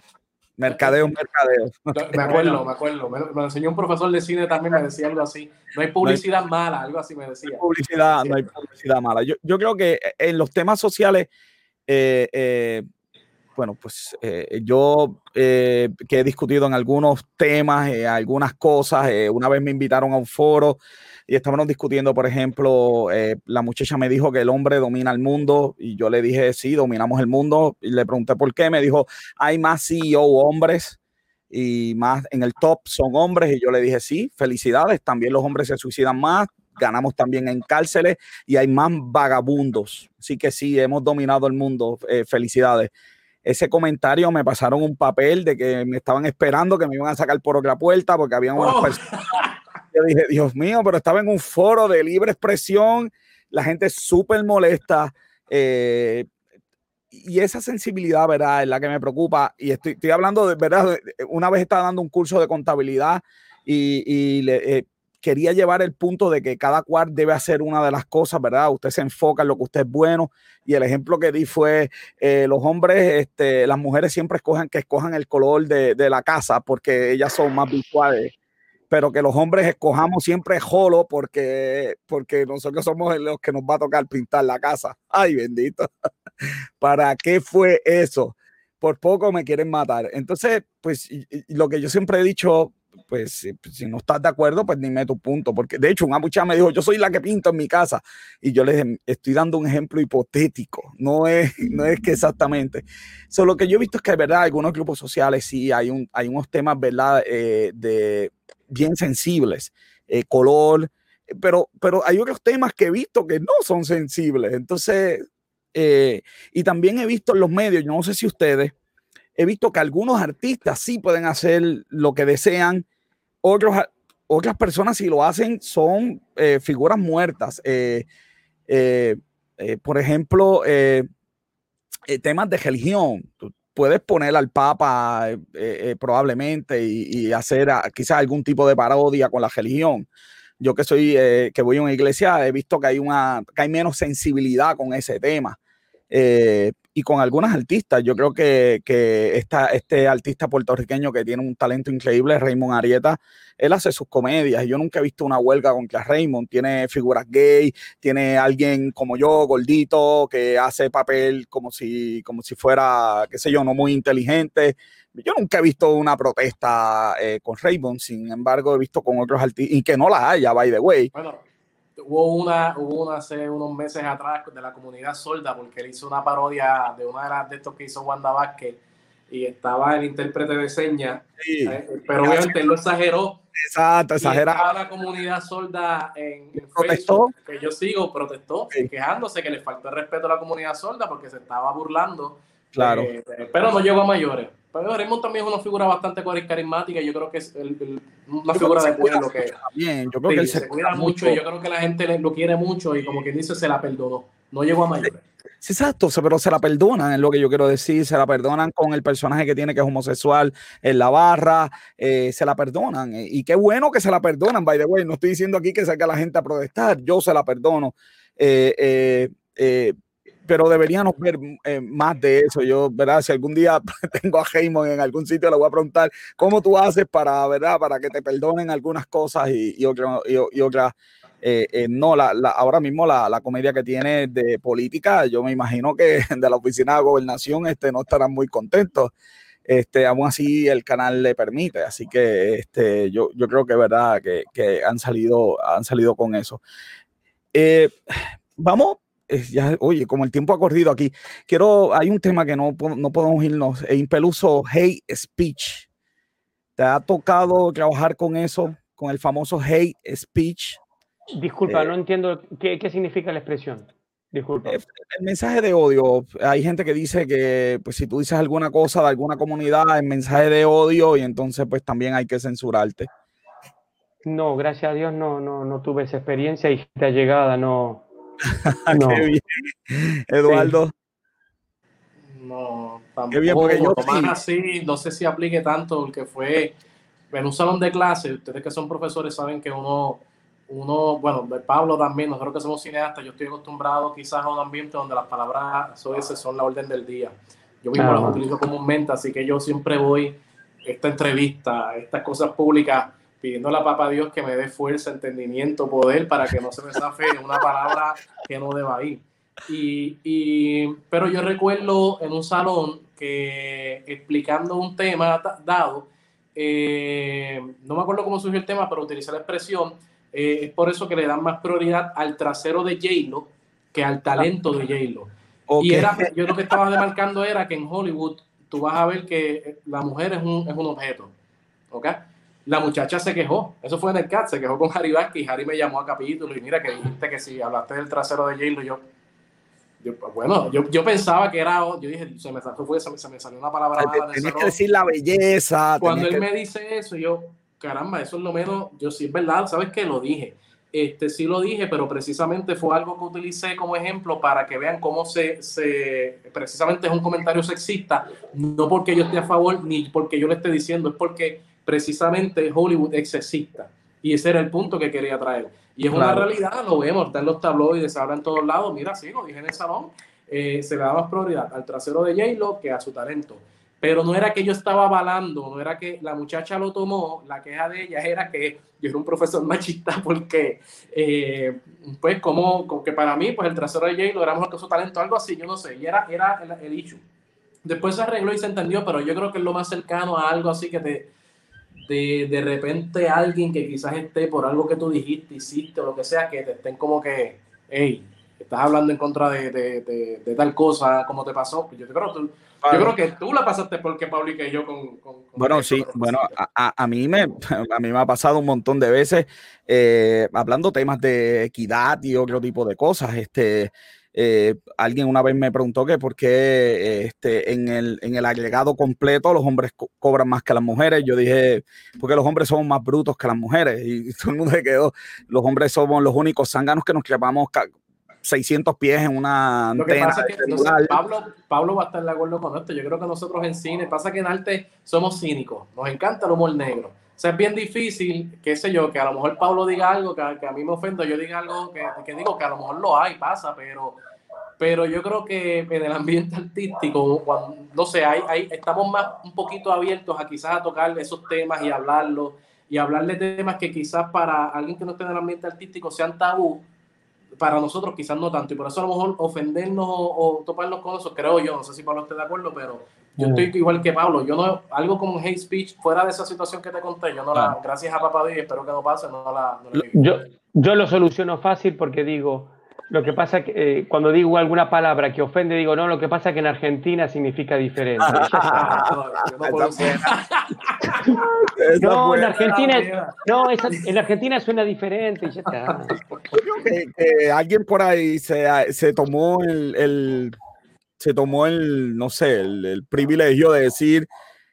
Mercadeo, mercadeo. Me acuerdo, me acuerdo. Me, enseñó un profesor de cine también, me decía algo así. No hay publicidad mala, algo así me decía. No hay publicidad, no hay publicidad mala. Yo, yo creo que en los temas sociales, eh, eh, bueno, pues eh, yo que he discutido en algunos temas, algunas cosas, una vez me invitaron a un foro y estábamos discutiendo, por ejemplo, eh, la muchacha me dijo que el hombre domina el mundo y yo le dije, sí, dominamos el mundo y le pregunté por qué, me dijo, hay más CEO hombres y más en el top son hombres y yo le dije, sí, felicidades, también los hombres se suicidan más, ganamos también en cárceles y hay más vagabundos, así que sí, hemos dominado el mundo, eh, felicidades ese comentario me pasaron un papel de que me estaban esperando que me iban a sacar por otra puerta porque había unas oh. personas yo dije, Dios mío, pero estaba en un foro de libre expresión, la gente súper molesta. Eh, y esa sensibilidad, ¿verdad? Es la que me preocupa. Y estoy, estoy hablando de, ¿verdad? Una vez estaba dando un curso de contabilidad y, le, eh, quería llevar el punto de que cada cual debe hacer una de las cosas, ¿verdad? Usted se enfoca en lo que usted es bueno. Y el ejemplo que di fue, eh, los hombres, este, las mujeres siempre escojan que escojan el color de, de la casa porque ellas son más visuales pero que los hombres escojamos siempre jolo porque, porque nosotros somos los que nos va a tocar pintar la casa. Ay, bendito. ¿Para qué fue eso? Por poco me quieren matar. Entonces, pues lo que yo siempre he dicho, pues, pues si no estás de acuerdo, pues dime tu punto. Porque de hecho, una muchacha me dijo, yo soy la que pinto en mi casa. Y yo le dije, estoy dando un ejemplo hipotético. No es, no es que exactamente. Solo lo que yo he visto es que, verdad, algunos grupos sociales sí hay, un, hay unos temas, ¿verdad? Eh, de bien sensibles, eh, color, pero, pero hay otros temas que he visto que no son sensibles. Entonces, eh, y también he visto en los medios, no sé si ustedes, he visto que algunos artistas sí pueden hacer lo que desean, otros, otras personas si lo hacen son eh, figuras muertas. por ejemplo, temas de religión puedes poner al Papa eh, eh, probablemente y, hacer quizás algún tipo de parodia con la religión. Yo que soy, eh, que voy a una iglesia, he visto que hay, una, que hay menos sensibilidad con ese tema. Y con algunas artistas. Yo creo que, que esta, este artista puertorriqueño que tiene un talento increíble, Raymond Arieta, él hace sus comedias. Yo nunca he visto una huelga contra Raymond. Tiene figuras gay, tiene alguien como yo, gordito, que hace papel como si, como si fuera, qué sé yo, no muy inteligente. Yo nunca he visto una protesta eh, con Raymond, sin embargo, he visto con otros artistas, y que no la haya, by the way. Bueno, hubo una, hubo una hace unos meses atrás de la comunidad sorda, porque él hizo una parodia de una de las de estos que hizo Wanda Vázquez, y estaba el intérprete de señas, Sí. eh, pero obviamente él lo exageró. Exacto, exagerado. estaba la comunidad sorda en, en Protestó. Facebook, que yo sigo, protestó, Sí. quejándose que le faltó el respeto a la comunidad sorda porque se estaba burlando. Claro. Eh, pero no llegó a mayores. Pero Raymond también es una figura bastante carismática y yo creo que es el- el- una Yo figura de pueblo que también. Yo creo sí, que él se, cuida mucho y yo creo que la gente lo quiere mucho y como quien dice se la perdonó. No llegó a mayores. Sí, exacto, pero se la perdonan, es lo que yo quiero decir, se la perdonan con el personaje que tiene que es homosexual en la barra, eh, se la perdonan. eh, y qué bueno que se la perdonan, by the way, no estoy diciendo aquí que saque a la gente a protestar, yo se la perdono. eh, eh, eh, pero deberíamos ver eh, más de eso. Yo, ¿verdad? Si algún día tengo a Raymond en algún sitio, le voy a preguntar cómo tú haces para, ¿verdad? Para que te perdonen algunas cosas y, y, otras- y, y otras eh, eh, no, la, la- ahora mismo la, la comedia que tiene de política, yo me imagino que de la oficina de gobernación este, no estarán muy contentos. Este, aún así el canal le permite, así que este, yo, yo creo que verdad que, que han, salido, han salido con eso. Eh, vamos, eh, ya, oye, como el tiempo ha corrido aquí, quiero, hay un tema que no, no podemos irnos, e impeluso hate speech. ¿Te ha tocado trabajar con eso, con el famoso hate speech? Disculpa, Eh, no entiendo qué, qué significa la expresión. Disculpa. Eh, El mensaje de odio, hay gente que dice que pues si tú dices alguna cosa de alguna comunidad, el mensaje de odio y entonces pues también hay que censurarte. No, gracias a Dios no, no, no tuve esa experiencia y gente allegada no. no. Qué bien. Eduardo, No, Qué bien, porque yo tampoco. Más sí. así, no sé si aplique tanto, porque fue en un salón de clase. Ustedes que son profesores saben que uno, uno, bueno, Pablo también, nosotros que somos cineastas, yo estoy acostumbrado quizás a un ambiente donde las palabras son la orden del día. Yo mismo las utilizo comúnmente, así que yo siempre voy esta entrevista, estas cosas públicas, pidiéndole a Papá Dios que me dé fuerza, entendimiento, poder para que no se me zafe una palabra que no deba ir. Y, y- pero yo recuerdo en un salón que explicando un tema da- dado, eh, no me acuerdo cómo surgió el tema, pero utilicé la expresión, eh, es por eso que le dan más prioridad al trasero de J-Lo que al talento de J-Lo. Y era, yo lo que estaba demarcando era que en Hollywood tú vas a ver que la mujer es un, es un objeto. ¿Ok? La muchacha se quejó. Eso fue en el CAT. Se quejó con Harry Vázquez y Harry me llamó a capítulo. Y mira que dijiste que si hablaste del trasero de J-Lo, yo. yo, bueno, yo, yo pensaba que era. Yo dije, se me, fue, se me, se me salió una palabra mala ese que decir la belleza. cuando él que- me dice eso, yo, caramba, eso es lo menos, yo sí es verdad, sabes que lo dije. Este sí lo dije, pero precisamente fue algo que utilicé como ejemplo para que vean cómo se, se precisamente es un comentario sexista, no porque yo esté a favor ni porque yo le esté diciendo, es porque precisamente Hollywood es sexista. Y ese era el punto que quería traer. Y es una realidad, lo vemos, está en los tabloides, se habla en todos lados. Mira, sí, lo dije en el salón, eh, se le da más prioridad al trasero de J-Lo que a su talento. Pero no era que yo estaba avalando, no era que la muchacha lo tomó, la queja de ella era que yo era un profesor machista porque, eh, pues, como, como que para mí, pues el trasero de J-Lo era mejor que su talento, algo así, yo no sé, y era, era el, el issue. Después se arregló y se entendió, pero yo creo que es lo más cercano a algo así que te, de, de repente alguien que quizás esté por algo que tú dijiste, hiciste o lo que sea, que te estén como que, hey, estás hablando en contra de, de, de, de tal cosa, como te pasó. Yo creo, tú, yo creo que tú la pasaste porque Pablo y que yo con... con- con Bueno, esto sí, bueno, a- a mí me, a mí me ha pasado un montón de veces eh, hablando temas de equidad y otro tipo de cosas. Este, eh, alguien una vez me preguntó que por qué eh, este, en, el, en el agregado completo los hombres co- cobran más que las mujeres. Yo dije, porque los hombres somos más brutos que las mujeres. Y todo el mundo se quedó, los hombres somos los únicos zánganos que nos ca- 600 pies en una Lo que antena pasa que no sé, celular. Pablo, Pablo va a estar de acuerdo con esto. Yo creo que nosotros en cine, pasa que en arte somos cínicos, nos encanta el humor negro. O sea, es bien difícil, qué sé yo, que a lo mejor Pablo diga algo que, a- que a mí me ofenda, yo diga algo que, que digo que a lo mejor lo hay, pasa, pero pero yo creo que en el ambiente artístico, cuando, no sé, hay, hay, estamos más un poquito abiertos a quizás a tocar esos temas y hablarlos y hablar de temas que quizás para alguien que no esté en el ambiente artístico sean tabú, para nosotros quizás no tanto, y por eso a lo mejor ofendernos o, toparnos con eso, creo yo, no sé si Pablo esté de acuerdo, pero yo estoy igual que Pablo, yo no, algo como hate speech, fuera de esa situación que te conté, yo no la, gracias a papá Dios, espero que no pase, no la... yo, yo lo soluciono fácil porque digo, lo que pasa es que eh, cuando digo alguna palabra que ofende, digo, no, lo que pasa es que en Argentina significa diferente. no, en Argentina, no, en Argentina suena diferente y ya está. Que, alguien por ahí se, se tomó el, el, se tomó el, no sé, el, privilegio de decir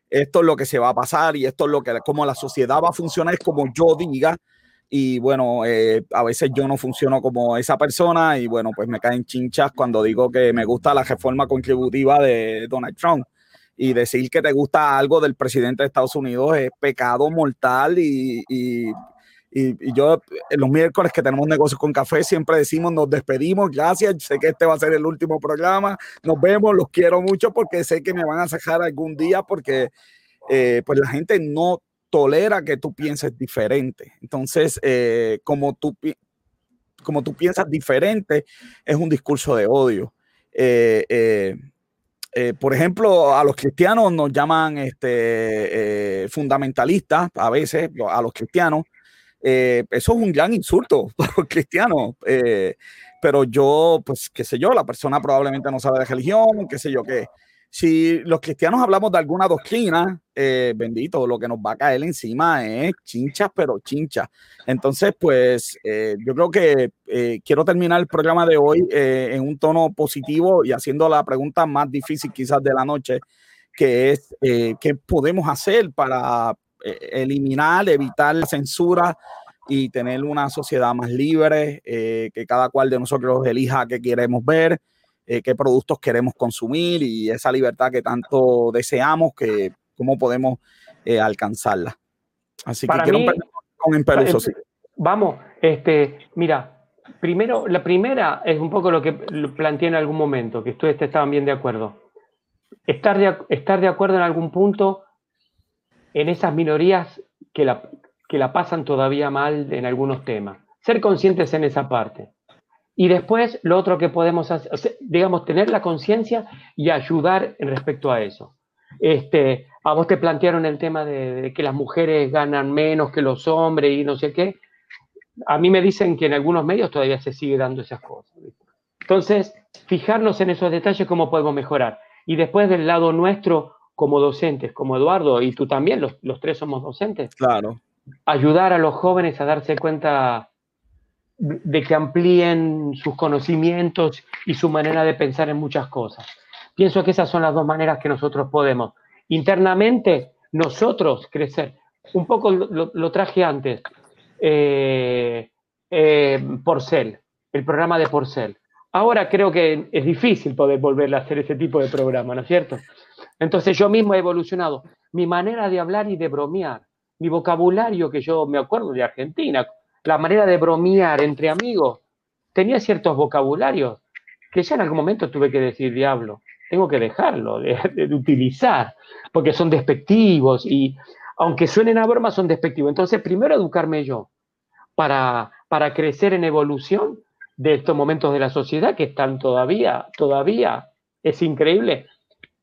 esto es lo que se va a pasar y esto es lo que, como la sociedad va a funcionar, es como yo diga y bueno, eh, a veces yo no funciono como esa persona y bueno, pues me caen chinchas cuando digo que me gusta la reforma contributiva de Donald Trump. Y decir que te gusta algo del presidente de Estados Unidos es pecado mortal y, y, yo los miércoles que tenemos negocios con café siempre decimos nos despedimos, gracias, sé que este va a ser el último programa, nos vemos, los quiero mucho porque sé que me van a sacar algún día porque eh, pues la gente no tolera que tú pienses diferente. Entonces, eh, como, tú, como tú piensas diferente, es un discurso de odio. Eh, eh, por ejemplo, a los cristianos nos llaman este, fundamentalistas, a veces, a los cristianos. Eso es un gran insulto para los cristianos. pero yo, pues, qué sé yo, la persona probablemente no sabe de religión, qué sé yo qué si los cristianos hablamos de alguna doctrina, eh, bendito, lo que nos va a caer encima es chinchas, pero chinchas. Entonces, pues eh, yo creo que eh, quiero terminar el programa de hoy en un tono positivo y haciendo la pregunta más difícil quizás de la noche, que es qué podemos hacer para eliminar, evitar la censura y tener una sociedad más libre, que cada cual de nosotros elija qué queremos ver. Eh, qué productos queremos consumir y esa libertad que tanto deseamos, que cómo podemos eh, alcanzarla. Así que quiero con Imperuso. Sí. Vamos, este, mira, primero, la primera es un poco lo que planteé en algún momento, que ustedes estaban bien de acuerdo. Estar de, estar de acuerdo en algún punto en esas minorías que la, que la pasan todavía mal en algunos temas. Ser conscientes en esa parte. Y después lo otro que podemos hacer, digamos, tener la conciencia y ayudar respecto a eso. Este, a vos te plantearon el tema de, que las mujeres ganan menos que los hombres y no sé qué. A mí me dicen que en algunos medios todavía se sigue dando esas cosas. Entonces, fijarnos en esos detalles, cómo podemos mejorar. Y después del lado nuestro, como docentes, como Eduardo, y tú también, los, los tres somos docentes. Claro. Ayudar a los jóvenes a darse cuenta de que amplíen sus conocimientos y su manera de pensar en muchas cosas. Pienso que esas son las dos maneras que nosotros podemos. Internamente, nosotros crecer. Un poco lo, traje antes. Eh, eh, Porcel, el programa de Porcel. Ahora creo que es difícil poder volver a hacer ese tipo de programa, ¿no es cierto? Entonces yo mismo he evolucionado. Mi manera de hablar y de bromear, mi vocabulario que yo me acuerdo de Argentina, la manera de bromear entre amigos, tenía ciertos vocabularios que ya en algún momento tuve que decir, diablo, tengo que dejarlo de, utilizar, porque son despectivos y aunque suenen a broma, son despectivos. Entonces, primero educarme yo para, para crecer en evolución de estos momentos de la sociedad que están todavía, todavía, es increíble.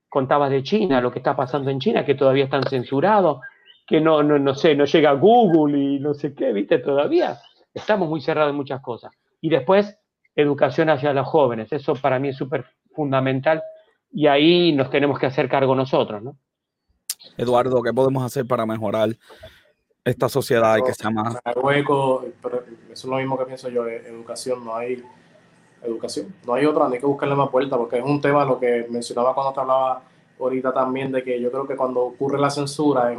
Contabas de China, lo que está pasando en China, que todavía están censurados, que no, no, no sé, no llega Google y no sé qué, viste, todavía estamos muy cerrados en muchas cosas. Y después, educación hacia los jóvenes, eso para mí es súper fundamental y ahí nos tenemos que hacer cargo nosotros, ¿no? Eduardo, ¿qué podemos hacer para mejorar esta sociedad y que sea más... Hueco, eso es lo mismo que pienso yo, educación, no hay educación, no hay otra, no hay que buscarle más puerta, porque es un tema, lo que mencionaba cuando te hablaba ahorita también de que yo creo que cuando ocurre la censura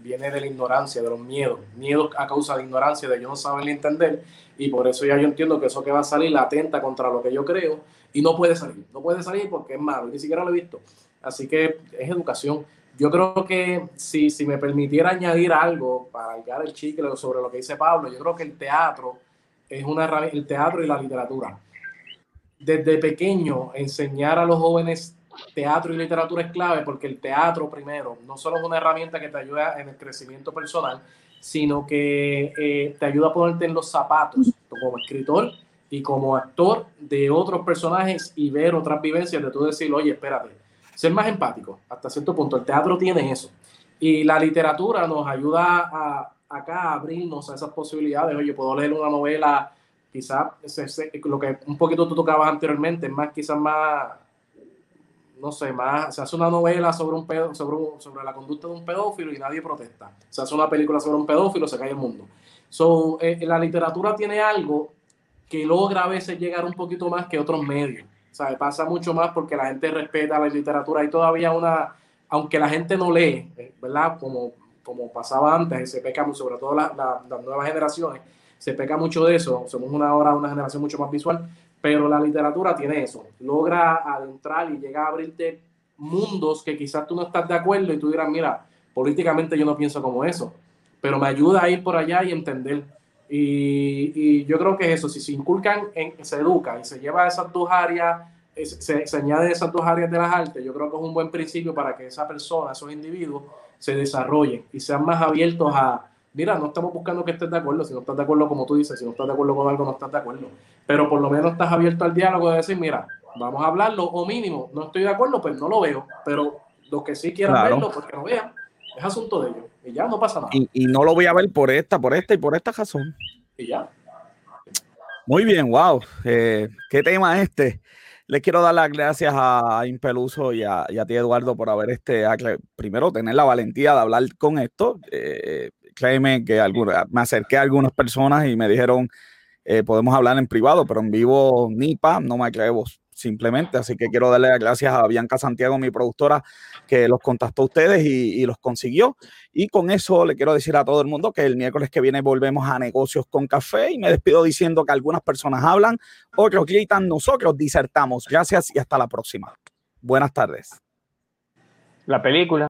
viene de la ignorancia, de los miedos, miedos a causa de ignorancia, de yo no saber ni entender, y por eso ya yo entiendo que eso que va a salir atenta contra lo que yo creo y no puede salir, no puede salir porque es malo, ni siquiera lo he visto. Así que es educación. Yo creo que si, si me permitiera añadir algo para algar el chicle sobre lo que dice Pablo, yo creo que el teatro es una el teatro y la literatura desde pequeño enseñar a los jóvenes teatro y literatura es clave porque el teatro primero no solo es una herramienta que te ayuda en el crecimiento personal, sino que eh, te ayuda a ponerte en los zapatos como escritor y como actor de otros personajes y ver otras vivencias de tú decir, oye, espérate, ser más empático hasta cierto punto. El teatro tiene eso. Y la literatura nos ayuda a, acá a abrirnos a esas posibilidades. Oye, puedo leer una novela, quizás lo que un poquito tú tocabas anteriormente, más quizás más no sé, más, se hace una novela sobre un pedo, sobre, sobre la conducta de un pedófilo y nadie protesta. Se hace una película sobre un pedófilo, se cae el mundo. So, eh, la literatura tiene algo que logra a veces llegar un poquito más que otros medios. Sea, pasa mucho más porque la gente respeta la literatura. Hay todavía una, aunque la gente no lee, eh, ¿verdad? Como, como pasaba antes, se peca sobre todo las nuevas generaciones, se peca mucho de eso. Somos una hora, una generación mucho más visual, pero la literatura tiene eso, logra adentrar y llega a abrirte mundos que quizás tú no estás de acuerdo y tú dirás, mira, políticamente yo no pienso como eso, pero me ayuda a ir por allá y entender. Y, yo creo que eso, si se inculcan, en, se educa y se lleva a esas dos áreas, se, se añade esas dos áreas de las artes, yo creo que es un buen principio para que esa persona, esos individuos, se desarrollen y sean más abiertos a, mira, no estamos buscando que estés de acuerdo, si no estás de acuerdo como tú dices, si no estás de acuerdo con algo, no estás de acuerdo. Pero por lo menos estás abierto al diálogo de decir, mira, vamos a hablarlo, o mínimo, no estoy de acuerdo, pues no lo veo. Pero los que sí quieran verlo, pues que lo vean, es asunto de ellos. Y ya no pasa nada. Y, no lo voy a ver por esta, por esta y por esta razón. Y ya. Muy bien, wow. Eh, ¿Qué tema este? Les quiero dar las gracias a Impeluso y a, y a ti, Eduardo, por haber este, primero tener la valentía de hablar con esto. Eh, créeme que me acerqué a algunas personas y me dijeron, eh, podemos hablar en privado, pero en vivo ni pa, no me atrevo simplemente. Así que quiero darle las gracias a Bianca Santiago, mi productora, que los contactó a ustedes y, los consiguió. Y con eso le quiero decir a todo el mundo que el miércoles que viene volvemos a negocios con café y me despido diciendo que algunas personas hablan, otros gritan, nosotros disertamos. Gracias y hasta la próxima. Buenas tardes. La película.